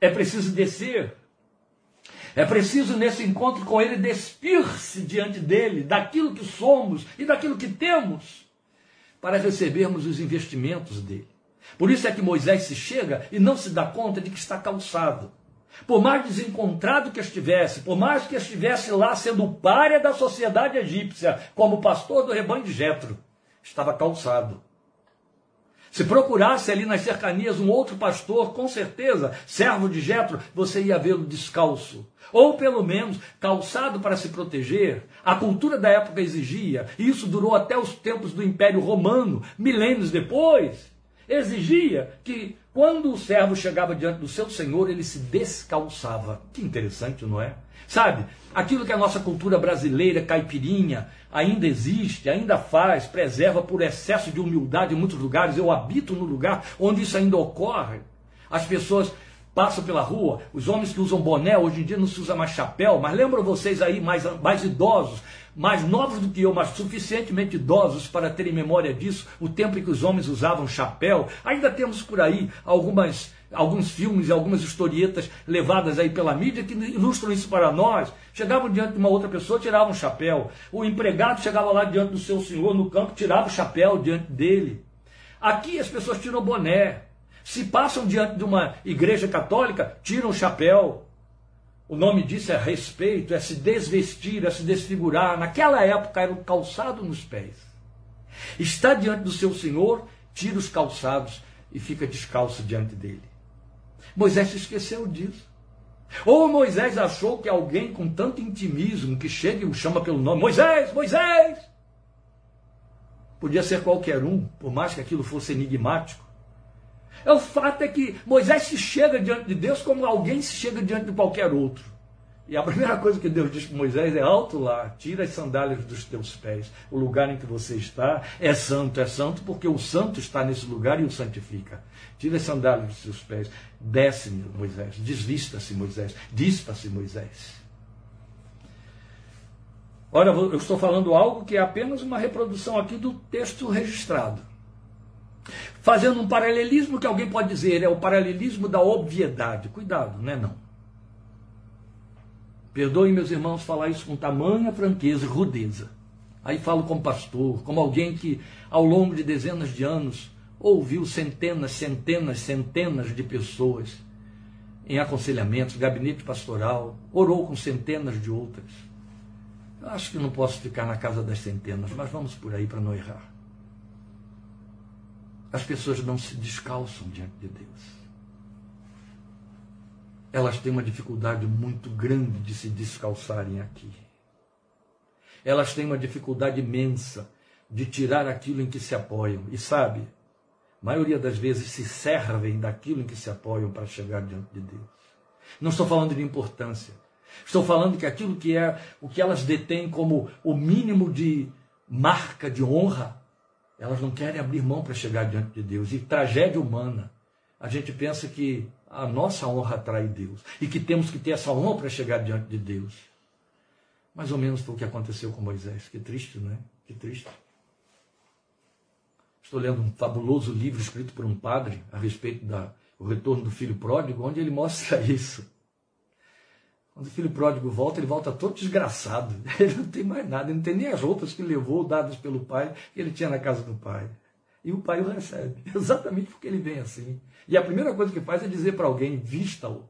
É preciso descer. É preciso, nesse encontro com Ele, despir-se diante dele, daquilo que somos e daquilo que temos, para recebermos os investimentos dele. Por isso é que Moisés se chega e não se dá conta de que está calçado. Por mais desencontrado que estivesse, por mais que estivesse lá sendo párea da sociedade egípcia, como pastor do rebanho de Jetro, estava calçado. Se procurasse ali nas cercanias um outro pastor, com certeza, servo de Jetro, você ia vê-lo descalço, ou pelo menos calçado para se proteger. A cultura da época exigia, e isso durou até os tempos do Império Romano, milênios depois exigia que quando o servo chegava diante do seu senhor, ele se descalçava. Que interessante, não é? Sabe, aquilo que a nossa cultura brasileira caipirinha ainda existe, ainda faz, preserva por excesso de humildade em muitos lugares. Eu habito no lugar onde isso ainda ocorre. As pessoas passam pela rua, os homens que usam boné, hoje em dia não se usa mais chapéu, mas lembram vocês aí, mais, mais idosos, mais novos do que eu, mas suficientemente idosos para terem memória disso, o tempo em que os homens usavam chapéu. Ainda temos por aí algumas, alguns filmes e algumas historietas levadas aí pela mídia que ilustram isso para nós. Chegavam diante de uma outra pessoa, tiravam o chapéu. O empregado chegava lá diante do seu senhor no campo, tirava o chapéu diante dele. Aqui as pessoas tiram boné. Se passam diante de uma igreja católica, tiram o chapéu. O nome disso é respeito, é se desvestir, é se desfigurar. Naquela época era o calçado nos pés. Está diante do seu Senhor, tira os calçados e fica descalço diante dele. Moisés se esqueceu disso. Ou Moisés achou que alguém com tanto intimismo que chega e o chama pelo nome, Moisés, Moisés! Podia ser qualquer um, por mais que aquilo fosse enigmático. É o fato é que Moisés se chega diante de Deus como alguém se chega diante de qualquer outro. E a primeira coisa que Deus diz para Moisés é: alto lá, tira as sandálias dos teus pés. O lugar em que você está é santo, é santo porque o santo está nesse lugar e o santifica. Tira as sandálias dos teus pés. Desce, Moisés. Desvista-se, Moisés. Dispa-se, Moisés. Olha, eu estou falando algo que é apenas uma reprodução aqui do texto registrado fazendo um paralelismo que alguém pode dizer é o paralelismo da obviedade. Cuidado, não é não. Perdoem meus irmãos falar isso com tamanha franqueza e rudeza. Aí falo como pastor, como alguém que ao longo de dezenas de anos ouviu centenas, centenas, centenas de pessoas em aconselhamentos, gabinete pastoral, orou com centenas de outras. Eu acho que não posso ficar na casa das centenas, mas vamos por aí para não errar. As pessoas não se descalçam diante de Deus. Elas têm uma dificuldade muito grande de se descalçarem aqui. Elas têm uma dificuldade imensa de tirar aquilo em que se apoiam. E sabe, a maioria das vezes se servem daquilo em que se apoiam para chegar diante de Deus. Não estou falando de importância. Estou falando que aquilo que é o que elas detêm como o mínimo de marca de honra elas não querem abrir mão para chegar diante de Deus. E tragédia humana. A gente pensa que a nossa honra atrai Deus e que temos que ter essa honra para chegar diante de Deus. Mais ou menos foi o que aconteceu com Moisés. Que triste, não é? Que triste. Estou lendo um fabuloso livro escrito por um padre a respeito do retorno do filho pródigo, onde ele mostra isso. Quando o filho pródigo volta, ele volta todo desgraçado. Ele não tem mais nada, ele não tem nem as roupas que levou, dadas pelo pai, que ele tinha na casa do pai. E o pai o recebe, exatamente porque ele vem assim. E a primeira coisa que faz é dizer para alguém: vista-o.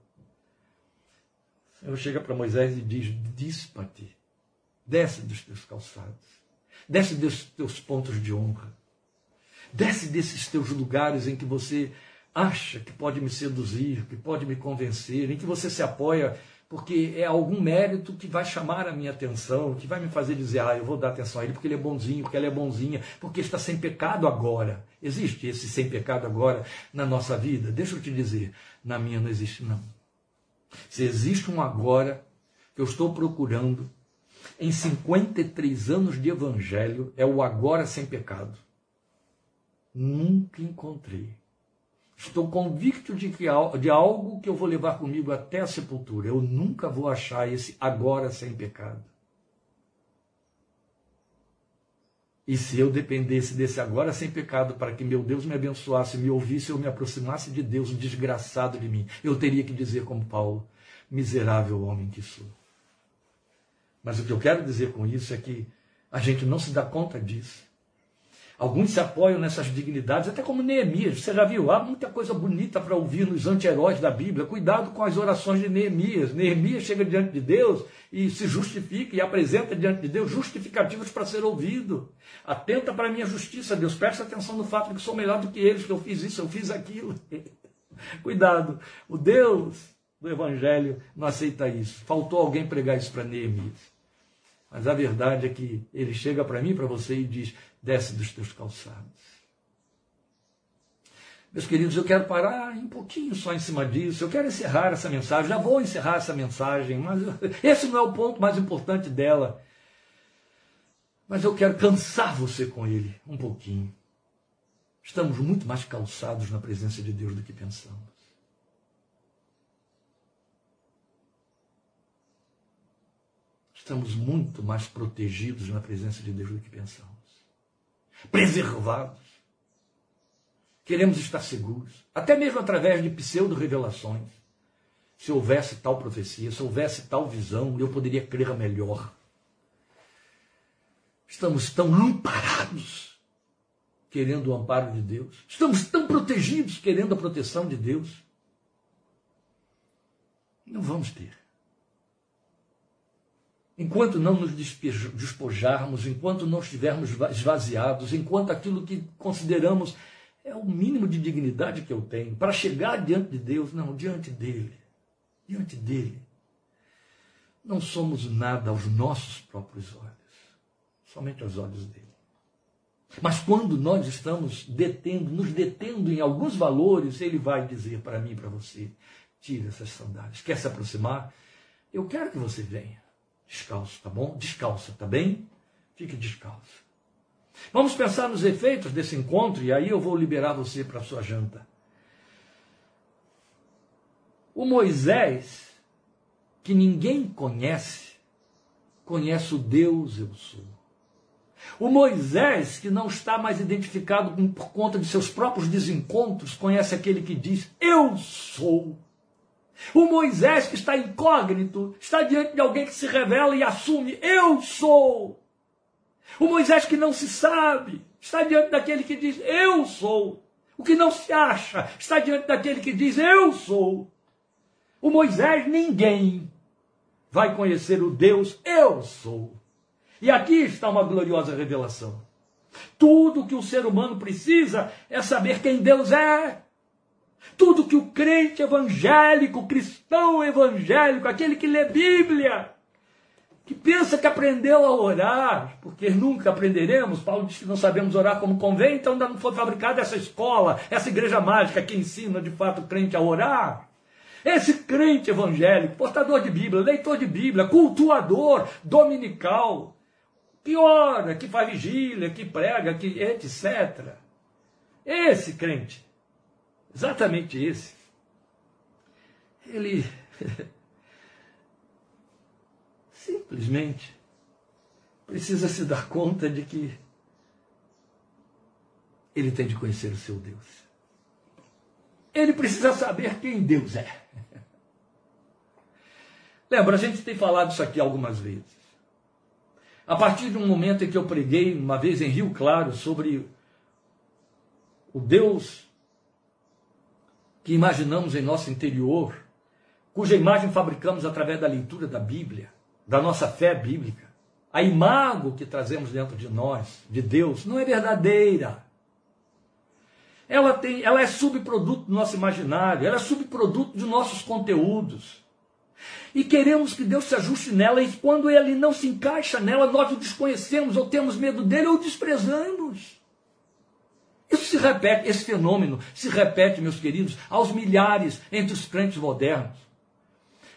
O Senhor chega para Moisés e diz: dispa-te, desce dos teus calçados, desce dos teus pontos de honra, desce desses teus lugares em que você acha que pode me seduzir, que pode me convencer, em que você se apoia porque é algum mérito que vai chamar a minha atenção, que vai me fazer dizer, ah, eu vou dar atenção a ele porque ele é bonzinho, porque ela é bonzinha, porque está sem pecado agora. Existe esse sem pecado agora na nossa vida? Deixa eu te dizer, na minha não existe não. Se existe um agora que eu estou procurando em 53 anos de evangelho, é o agora sem pecado. Nunca encontrei. Estou convicto de, que, de algo que eu vou levar comigo até a sepultura. Eu nunca vou achar esse agora sem pecado. E se eu dependesse desse agora sem pecado para que meu Deus me abençoasse, me ouvisse, eu me aproximasse de Deus, desgraçado de mim, eu teria que dizer como Paulo: miserável homem que sou. Mas o que eu quero dizer com isso é que a gente não se dá conta disso. Alguns se apoiam nessas dignidades, até como Neemias. Você já viu? Há muita coisa bonita para ouvir nos anti-heróis da Bíblia. Cuidado com as orações de Neemias. Neemias chega diante de Deus e se justifica e apresenta diante de Deus justificativos para ser ouvido. Atenta para a minha justiça, Deus. Presta atenção no fato de que sou melhor do que eles, que eu fiz isso, eu fiz aquilo. Cuidado. O Deus do Evangelho não aceita isso. Faltou alguém pregar isso para Neemias. Mas a verdade é que ele chega para mim, para você e diz: desce dos teus calçados. Meus queridos, eu quero parar um pouquinho só em cima disso. Eu quero encerrar essa mensagem. Já vou encerrar essa mensagem, mas esse não é o ponto mais importante dela. Mas eu quero cansar você com ele um pouquinho. Estamos muito mais calçados na presença de Deus do que pensamos. Estamos muito mais protegidos na presença de Deus do que pensamos preservados. Queremos estar seguros, até mesmo através de pseudo-revelações. Se houvesse tal profecia, se houvesse tal visão, eu poderia crer melhor. Estamos tão amparados, querendo o amparo de Deus. Estamos tão protegidos, querendo a proteção de Deus. Não vamos ter. Enquanto não nos despojarmos, enquanto não estivermos esvaziados, enquanto aquilo que consideramos é o mínimo de dignidade que eu tenho, para chegar diante de Deus, não, diante dele, diante dele, não somos nada aos nossos próprios olhos, somente aos olhos dele. Mas quando nós estamos detendo, nos detendo em alguns valores, ele vai dizer para mim e para você: tire essas sandálias. Quer se aproximar? Eu quero que você venha descalço, tá bom? Descalça, tá bem? Fique descalço. Vamos pensar nos efeitos desse encontro e aí eu vou liberar você para a sua janta. O Moisés, que ninguém conhece, conhece o Deus eu sou. O Moisés, que não está mais identificado por conta de seus próprios desencontros, conhece aquele que diz: Eu sou. O Moisés que está incógnito está diante de alguém que se revela e assume: Eu sou. O Moisés que não se sabe está diante daquele que diz: Eu sou. O que não se acha está diante daquele que diz: Eu sou. O Moisés, ninguém vai conhecer o Deus Eu sou. E aqui está uma gloriosa revelação. Tudo que o ser humano precisa é saber quem Deus é. Tudo que o crente evangélico, cristão evangélico, aquele que lê Bíblia, que pensa que aprendeu a orar, porque nunca aprenderemos, Paulo diz que não sabemos orar como convém, então ainda não foi fabricada essa escola, essa igreja mágica que ensina de fato o crente a orar. Esse crente evangélico, portador de Bíblia, leitor de Bíblia, cultuador, dominical, que ora, que faz vigília, que prega, que etc. Esse crente exatamente esse, ele simplesmente precisa se dar conta de que ele tem de conhecer o seu Deus. Ele precisa saber quem Deus é. Lembra, a gente tem falado isso aqui algumas vezes. A partir de um momento em que eu preguei, uma vez em Rio Claro, sobre o Deus que imaginamos em nosso interior, cuja imagem fabricamos através da leitura da Bíblia, da nossa fé bíblica, a imagem que trazemos dentro de nós, de Deus, não é verdadeira. Ela, tem, ela é subproduto do nosso imaginário, ela é subproduto de nossos conteúdos. E queremos que Deus se ajuste nela, e quando ele não se encaixa nela, nós o desconhecemos, ou temos medo dele, ou desprezamos. Isso se repete, esse fenômeno se repete, meus queridos, aos milhares entre os crentes modernos.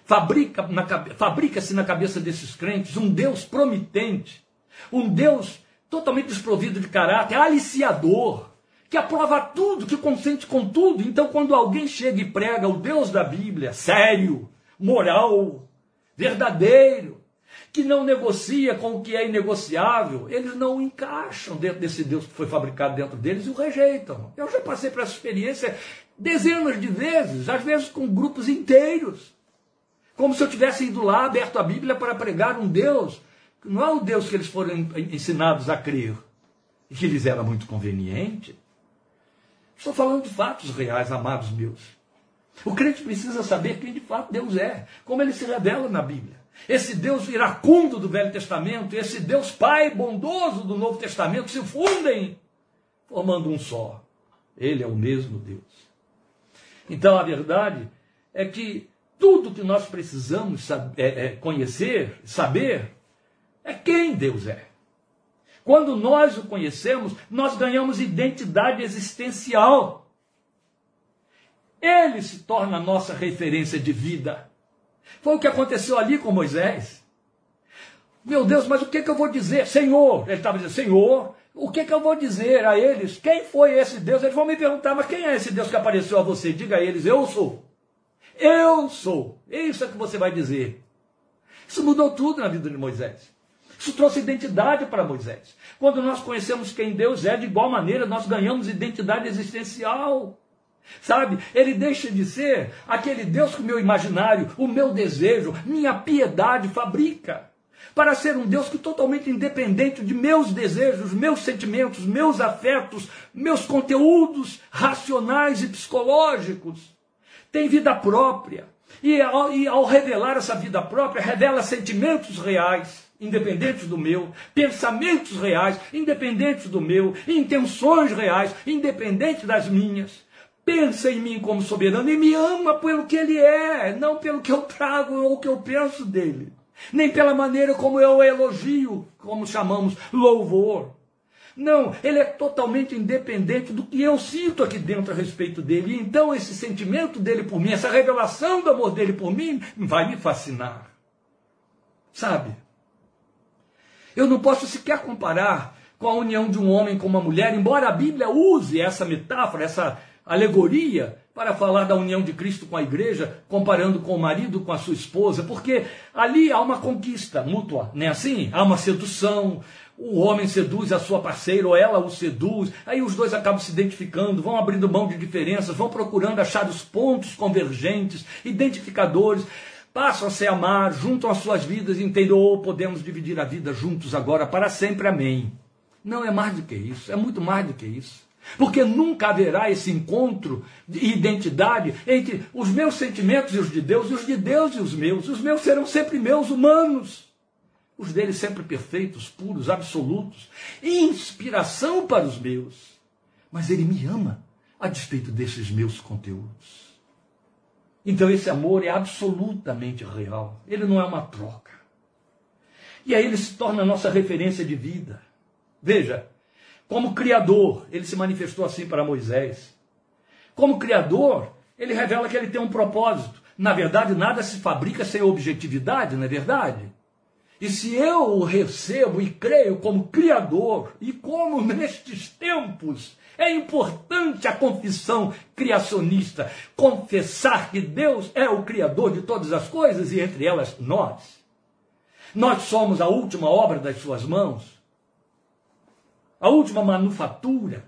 Fabrica-se na, fabrica na cabeça desses crentes um Deus promitente, um Deus totalmente desprovido de caráter, aliciador, que aprova tudo, que consente com tudo. Então, quando alguém chega e prega o Deus da Bíblia, sério, moral, verdadeiro, que não negocia com o que é inegociável, eles não encaixam dentro desse Deus que foi fabricado dentro deles e o rejeitam. Eu já passei por essa experiência dezenas de vezes, às vezes com grupos inteiros. Como se eu tivesse ido lá, aberto a Bíblia para pregar um Deus, que não é o Deus que eles foram ensinados a crer, e que lhes era muito conveniente. Estou falando de fatos reais, amados meus. O crente precisa saber quem de fato Deus é, como ele se revela na Bíblia. Esse Deus iracundo do Velho Testamento, esse Deus Pai bondoso do Novo Testamento se fundem formando um só. Ele é o mesmo Deus. Então a verdade é que tudo que nós precisamos saber, é, é, conhecer, saber, é quem Deus é. Quando nós o conhecemos, nós ganhamos identidade existencial. Ele se torna a nossa referência de vida. Foi o que aconteceu ali com Moisés. Meu Deus, mas o que, que eu vou dizer? Senhor, ele estava dizendo, Senhor, o que, que eu vou dizer a eles? Quem foi esse Deus? Eles vão me perguntar, mas quem é esse Deus que apareceu a você? Diga a eles, eu sou. Eu sou. Isso é que você vai dizer. Isso mudou tudo na vida de Moisés. Isso trouxe identidade para Moisés. Quando nós conhecemos quem Deus é, de igual maneira nós ganhamos identidade existencial. Sabe? Ele deixa de ser aquele Deus que o meu imaginário, o meu desejo, minha piedade fabrica. Para ser um Deus que totalmente independente de meus desejos, meus sentimentos, meus afetos, meus conteúdos racionais e psicológicos. Tem vida própria. E ao, e ao revelar essa vida própria, revela sentimentos reais independentes do meu, pensamentos reais, independentes do meu, intenções reais, independentes das minhas pensa em mim como soberano e me ama pelo que ele é, não pelo que eu trago ou que eu penso dele, nem pela maneira como eu elogio, como chamamos louvor. Não, ele é totalmente independente do que eu sinto aqui dentro a respeito dele. Então esse sentimento dele por mim, essa revelação do amor dele por mim, vai me fascinar. Sabe? Eu não posso sequer comparar com a união de um homem com uma mulher, embora a Bíblia use essa metáfora, essa alegoria para falar da união de Cristo com a igreja, comparando com o marido com a sua esposa, porque ali há uma conquista mútua, não é assim? Há uma sedução, o homem seduz a sua parceira ou ela o seduz, aí os dois acabam se identificando, vão abrindo mão de diferenças, vão procurando achar os pontos convergentes, identificadores, passam a se amar, juntam as suas vidas entendem, ou oh, podemos dividir a vida juntos agora para sempre, amém. Não é mais do que isso, é muito mais do que isso. Porque nunca haverá esse encontro de identidade entre os meus sentimentos e os de Deus, e os de Deus e os meus. Os meus serão sempre meus, humanos. Os deles sempre perfeitos, puros, absolutos. Inspiração para os meus. Mas ele me ama a despeito desses meus conteúdos. Então esse amor é absolutamente real. Ele não é uma troca. E aí ele se torna a nossa referência de vida. Veja, como Criador, ele se manifestou assim para Moisés. Como Criador, ele revela que ele tem um propósito. Na verdade, nada se fabrica sem objetividade, não é verdade? E se eu o recebo e creio como Criador, e como nestes tempos é importante a confissão criacionista, confessar que Deus é o Criador de todas as coisas e entre elas nós. Nós somos a última obra das suas mãos a última manufatura,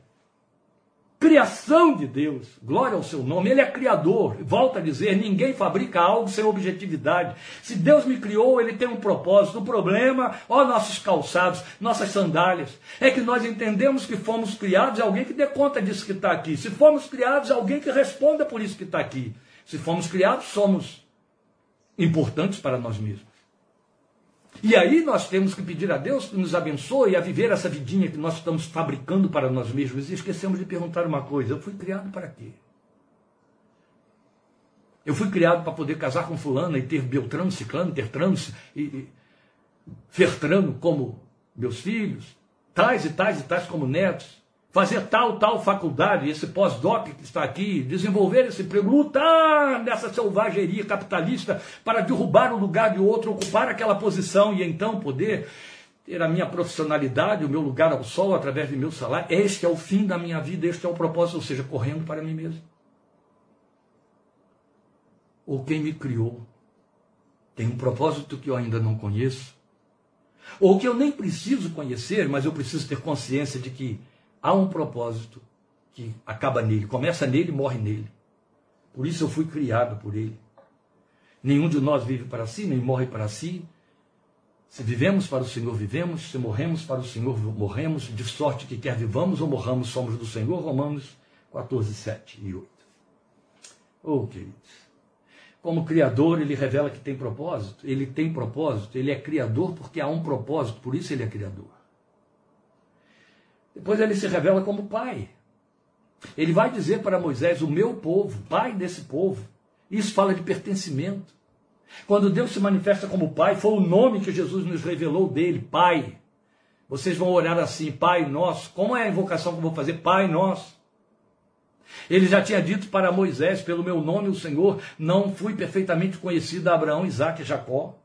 criação de Deus, glória ao seu nome, ele é criador. Volta a dizer: ninguém fabrica algo sem objetividade. Se Deus me criou, ele tem um propósito. O problema, ó, nossos calçados, nossas sandálias, é que nós entendemos que fomos criados, alguém que dê conta disso que está aqui. Se fomos criados, alguém que responda por isso que está aqui. Se fomos criados, somos importantes para nós mesmos. E aí nós temos que pedir a Deus que nos abençoe a viver essa vidinha que nós estamos fabricando para nós mesmos. E esquecemos de perguntar uma coisa: eu fui criado para quê? Eu fui criado para poder casar com fulano e ter Beltrano, Ciclano, ter Trans e, e Fertrano como meus filhos, tais e tais e tais como netos fazer tal, tal faculdade, esse pós-doc que está aqui, desenvolver esse emprego, lutar nessa selvageria capitalista para derrubar o lugar de outro, ocupar aquela posição e então poder ter a minha profissionalidade, o meu lugar ao sol através do meu salário. Este é o fim da minha vida, este é o propósito, ou seja, correndo para mim mesmo. Ou quem me criou tem um propósito que eu ainda não conheço, ou que eu nem preciso conhecer, mas eu preciso ter consciência de que há um propósito que acaba nele, começa nele e morre nele. Por isso eu fui criado por ele. Nenhum de nós vive para si, nem morre para si. Se vivemos para o Senhor, vivemos. Se morremos para o Senhor, morremos. De sorte que quer vivamos ou morramos, somos do Senhor. Romanos 14, 7 e 8. Oh, queridos. Como Criador, ele revela que tem propósito. Ele tem propósito. Ele é Criador porque há um propósito. Por isso ele é Criador. Depois ele se revela como Pai. Ele vai dizer para Moisés: O meu povo, Pai desse povo. Isso fala de pertencimento. Quando Deus se manifesta como Pai, foi o nome que Jesus nos revelou dele, Pai. Vocês vão orar assim, Pai nosso. Como é a invocação que eu vou fazer? Pai nosso. Ele já tinha dito para Moisés, pelo meu nome, o Senhor, não fui perfeitamente conhecido a Abraão, Isaac e Jacó.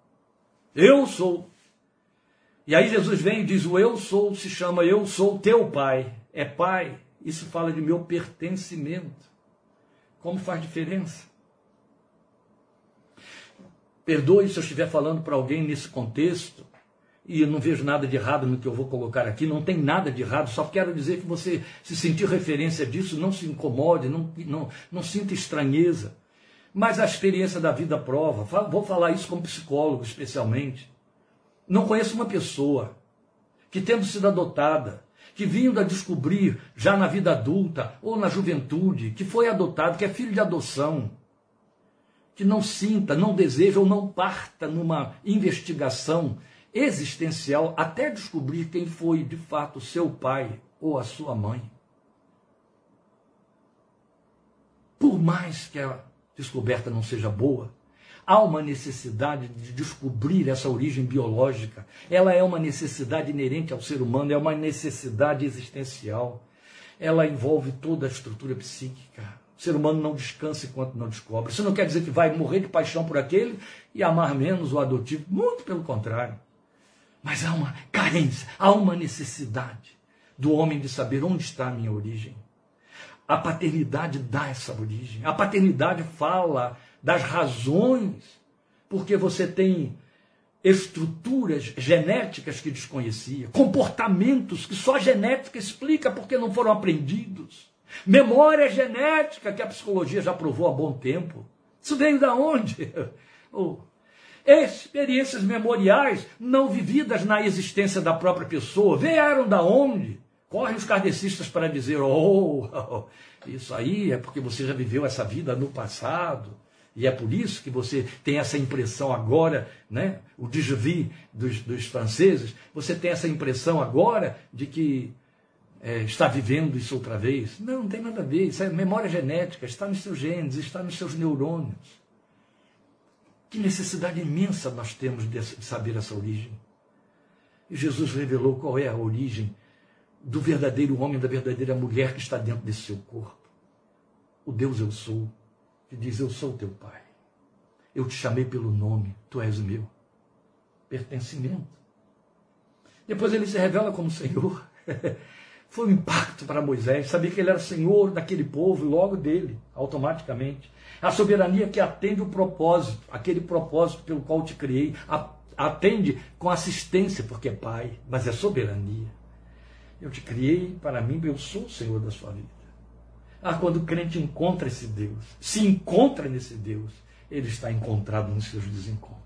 Eu sou. E aí Jesus vem e diz: O eu sou se chama eu sou teu pai. É pai. Isso fala de meu pertencimento. Como faz diferença? Perdoe se eu estiver falando para alguém nesse contexto e eu não vejo nada de errado no que eu vou colocar aqui, não tem nada de errado, só quero dizer que você, se sentir referência disso, não se incomode, não, não, não sinta estranheza. Mas a experiência da vida prova, vou falar isso como psicólogo especialmente. Não conheço uma pessoa que, tendo sido adotada, que vindo a descobrir já na vida adulta ou na juventude, que foi adotado, que é filho de adoção, que não sinta, não deseja ou não parta numa investigação existencial até descobrir quem foi de fato seu pai ou a sua mãe. Por mais que a descoberta não seja boa, há uma necessidade de descobrir essa origem biológica. Ela é uma necessidade inerente ao ser humano, é uma necessidade existencial. Ela envolve toda a estrutura psíquica. O ser humano não descansa enquanto não descobre. Isso não quer dizer que vai morrer de paixão por aquele e amar menos o adotivo. Muito pelo contrário. Mas há uma carência, há uma necessidade do homem de saber onde está a minha origem. A paternidade dá essa origem. A paternidade fala das razões porque você tem estruturas genéticas que desconhecia, comportamentos que só a genética explica porque não foram aprendidos. Memória genética, que a psicologia já provou há bom tempo. Isso veio da onde? Oh, experiências memoriais não vividas na existência da própria pessoa vieram da onde? Correm os kardecistas para dizer: oh, isso aí é porque você já viveu essa vida no passado. E é por isso que você tem essa impressão agora, né? o vu dos, dos franceses, você tem essa impressão agora de que é, está vivendo isso outra vez. Não, não tem nada a ver. Isso é memória genética, está nos seus genes, está nos seus neurônios. Que necessidade imensa nós temos de saber essa origem. E Jesus revelou qual é a origem do verdadeiro homem, da verdadeira mulher que está dentro desse seu corpo. O Deus eu sou, que diz: Eu sou teu Pai. Eu te chamei pelo nome, tu és meu. Pertencimento. Depois ele se revela como Senhor. Foi um impacto para Moisés, saber que ele era senhor daquele povo logo dele, automaticamente. A soberania que atende o propósito, aquele propósito pelo qual te criei, atende com assistência, porque é pai, mas é soberania. Eu te criei para mim, eu sou o Senhor da sua vida. Ah, quando o crente encontra esse Deus, se encontra nesse Deus, ele está encontrado nos seus desencontros.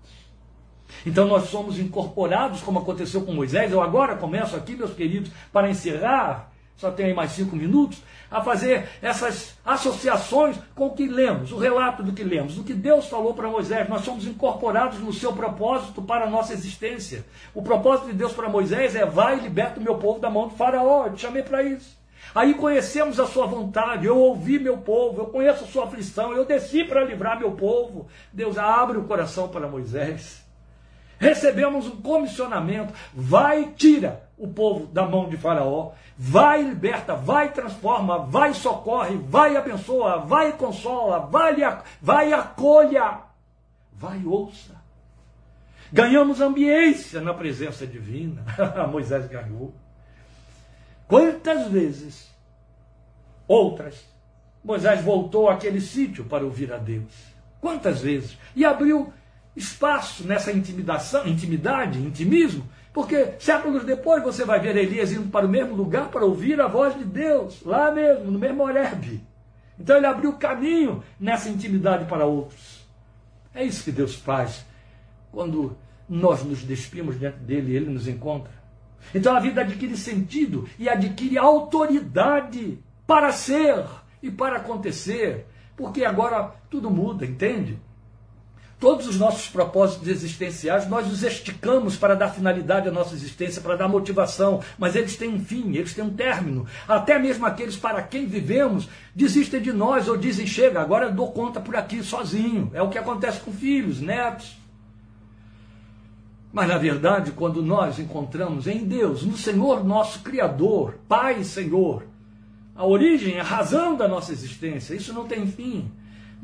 Então nós somos incorporados, como aconteceu com Moisés. Eu agora começo aqui, meus queridos, para encerrar, só tenho aí mais cinco minutos, a fazer essas associações com o que lemos, o relato do que lemos, do que Deus falou para Moisés. Nós somos incorporados no seu propósito para a nossa existência. O propósito de Deus para Moisés é: vai e liberta o meu povo da mão do Faraó. Eu te chamei para isso. Aí conhecemos a sua vontade, eu ouvi meu povo, eu conheço a sua aflição, eu desci para livrar meu povo. Deus abre o coração para Moisés recebemos um comissionamento, vai tira o povo da mão de Faraó, vai liberta, vai transforma, vai socorre, vai abençoa, vai consola, vai, vai acolha, vai ouça. Ganhamos ambiência na presença divina. Moisés ganhou. Quantas vezes, outras, Moisés voltou àquele sítio para ouvir a Deus? Quantas vezes? E abriu espaço nessa intimidação, intimidade, intimismo, porque séculos depois você vai ver Elias indo para o mesmo lugar para ouvir a voz de Deus, lá mesmo, no mesmo Horeb. Então ele abriu caminho nessa intimidade para outros. É isso que Deus faz quando nós nos despimos diante dele e ele nos encontra. Então a vida adquire sentido e adquire autoridade para ser e para acontecer, porque agora tudo muda, entende? Todos os nossos propósitos existenciais, nós os esticamos para dar finalidade à nossa existência, para dar motivação, mas eles têm um fim, eles têm um término. Até mesmo aqueles para quem vivemos desistem de nós ou dizem: chega, agora eu dou conta por aqui sozinho. É o que acontece com filhos, netos. Mas na verdade, quando nós encontramos em Deus, no Senhor nosso Criador, Pai e Senhor, a origem, a razão da nossa existência, isso não tem fim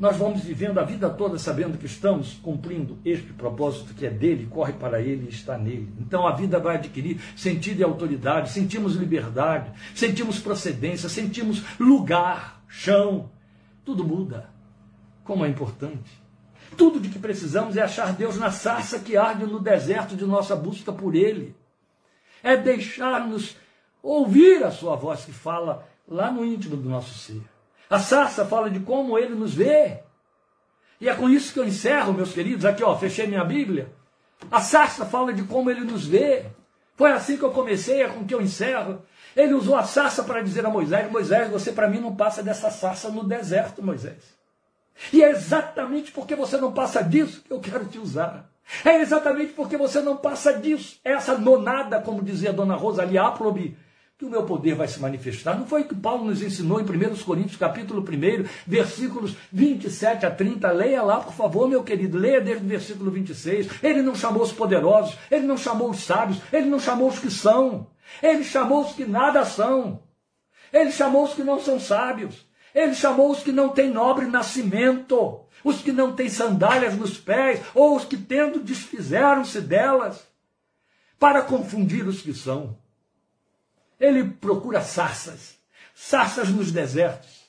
nós vamos vivendo a vida toda sabendo que estamos cumprindo este propósito que é dele, corre para ele e está nele. Então a vida vai adquirir sentido e autoridade, sentimos liberdade, sentimos procedência, sentimos lugar, chão. Tudo muda. Como é importante. Tudo de que precisamos é achar Deus na sarça que arde no deserto de nossa busca por Ele. É deixar-nos ouvir a Sua voz que fala lá no íntimo do nosso ser. A sarça fala de como ele nos vê. E é com isso que eu encerro, meus queridos. Aqui, ó, fechei minha Bíblia. A sarça fala de como ele nos vê. Foi assim que eu comecei, é com que eu encerro. Ele usou a sarça para dizer a Moisés: Moisés, você para mim não passa dessa sarça no deserto, Moisés. E é exatamente porque você não passa disso que eu quero te usar. É exatamente porque você não passa disso. Essa nonada, como dizia a dona Rosa Liáprobe, que o meu poder vai se manifestar. Não foi o que Paulo nos ensinou em 1 Coríntios, capítulo 1, versículos 27 a 30. Leia lá, por favor, meu querido. Leia desde o versículo 26. Ele não chamou os poderosos, ele não chamou os sábios, ele não chamou os que são. Ele chamou os que nada são. Ele chamou os que não são sábios. Ele chamou os que não têm nobre nascimento, os que não têm sandálias nos pés, ou os que tendo desfizeram-se delas, para confundir os que são. Ele procura sarças, sarças nos desertos,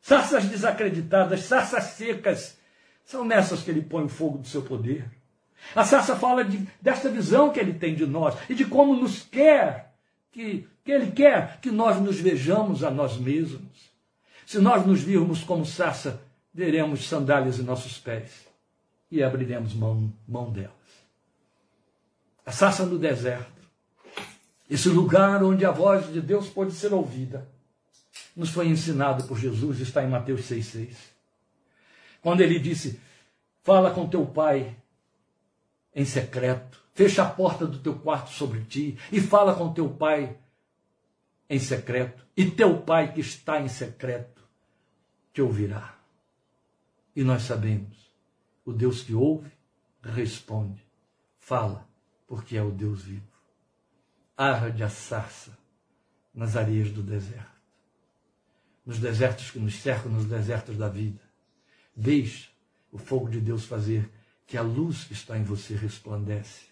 sarças desacreditadas, sarças secas. São nessas que ele põe o fogo do seu poder. A sarça fala de, desta visão que ele tem de nós e de como nos quer, que, que ele quer que nós nos vejamos a nós mesmos. Se nós nos virmos como sarça, veremos sandálias em nossos pés e abriremos mão, mão delas. A sarça no deserto esse lugar onde a voz de Deus pode ser ouvida, nos foi ensinado por Jesus, está em Mateus 6,6. Quando ele disse: Fala com teu pai em secreto, fecha a porta do teu quarto sobre ti e fala com teu pai em secreto, e teu pai que está em secreto te ouvirá. E nós sabemos, o Deus que ouve, responde, fala, porque é o Deus vivo arde a sarça nas areias do deserto, nos desertos que nos cercam, nos desertos da vida. Deixa o fogo de Deus fazer que a luz que está em você resplandece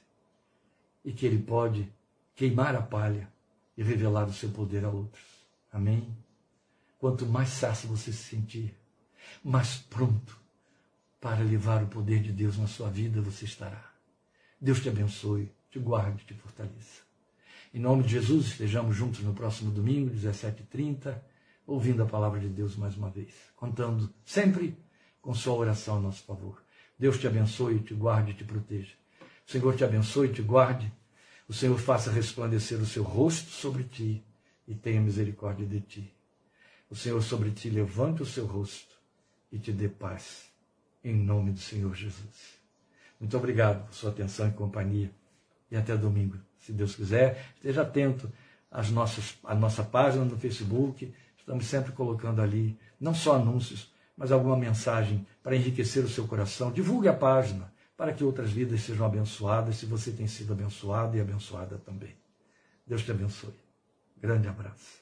e que ele pode queimar a palha e revelar o seu poder a outros. Amém? Quanto mais sarça você se sentir, mais pronto para levar o poder de Deus na sua vida você estará. Deus te abençoe, te guarde, te fortaleça. Em nome de Jesus, estejamos juntos no próximo domingo, 17h30, ouvindo a palavra de Deus mais uma vez, contando sempre com sua oração a nosso favor. Deus te abençoe, te guarde e te proteja. O Senhor te abençoe e te guarde. O Senhor faça resplandecer o seu rosto sobre ti e tenha misericórdia de ti. O Senhor sobre ti levante o seu rosto e te dê paz. Em nome do Senhor Jesus. Muito obrigado por sua atenção e companhia. E até domingo se Deus quiser. Esteja atento às nossas, à nossa página no Facebook. Estamos sempre colocando ali, não só anúncios, mas alguma mensagem para enriquecer o seu coração. Divulgue a página para que outras vidas sejam abençoadas, se você tem sido abençoado e abençoada também. Deus te abençoe. Grande abraço.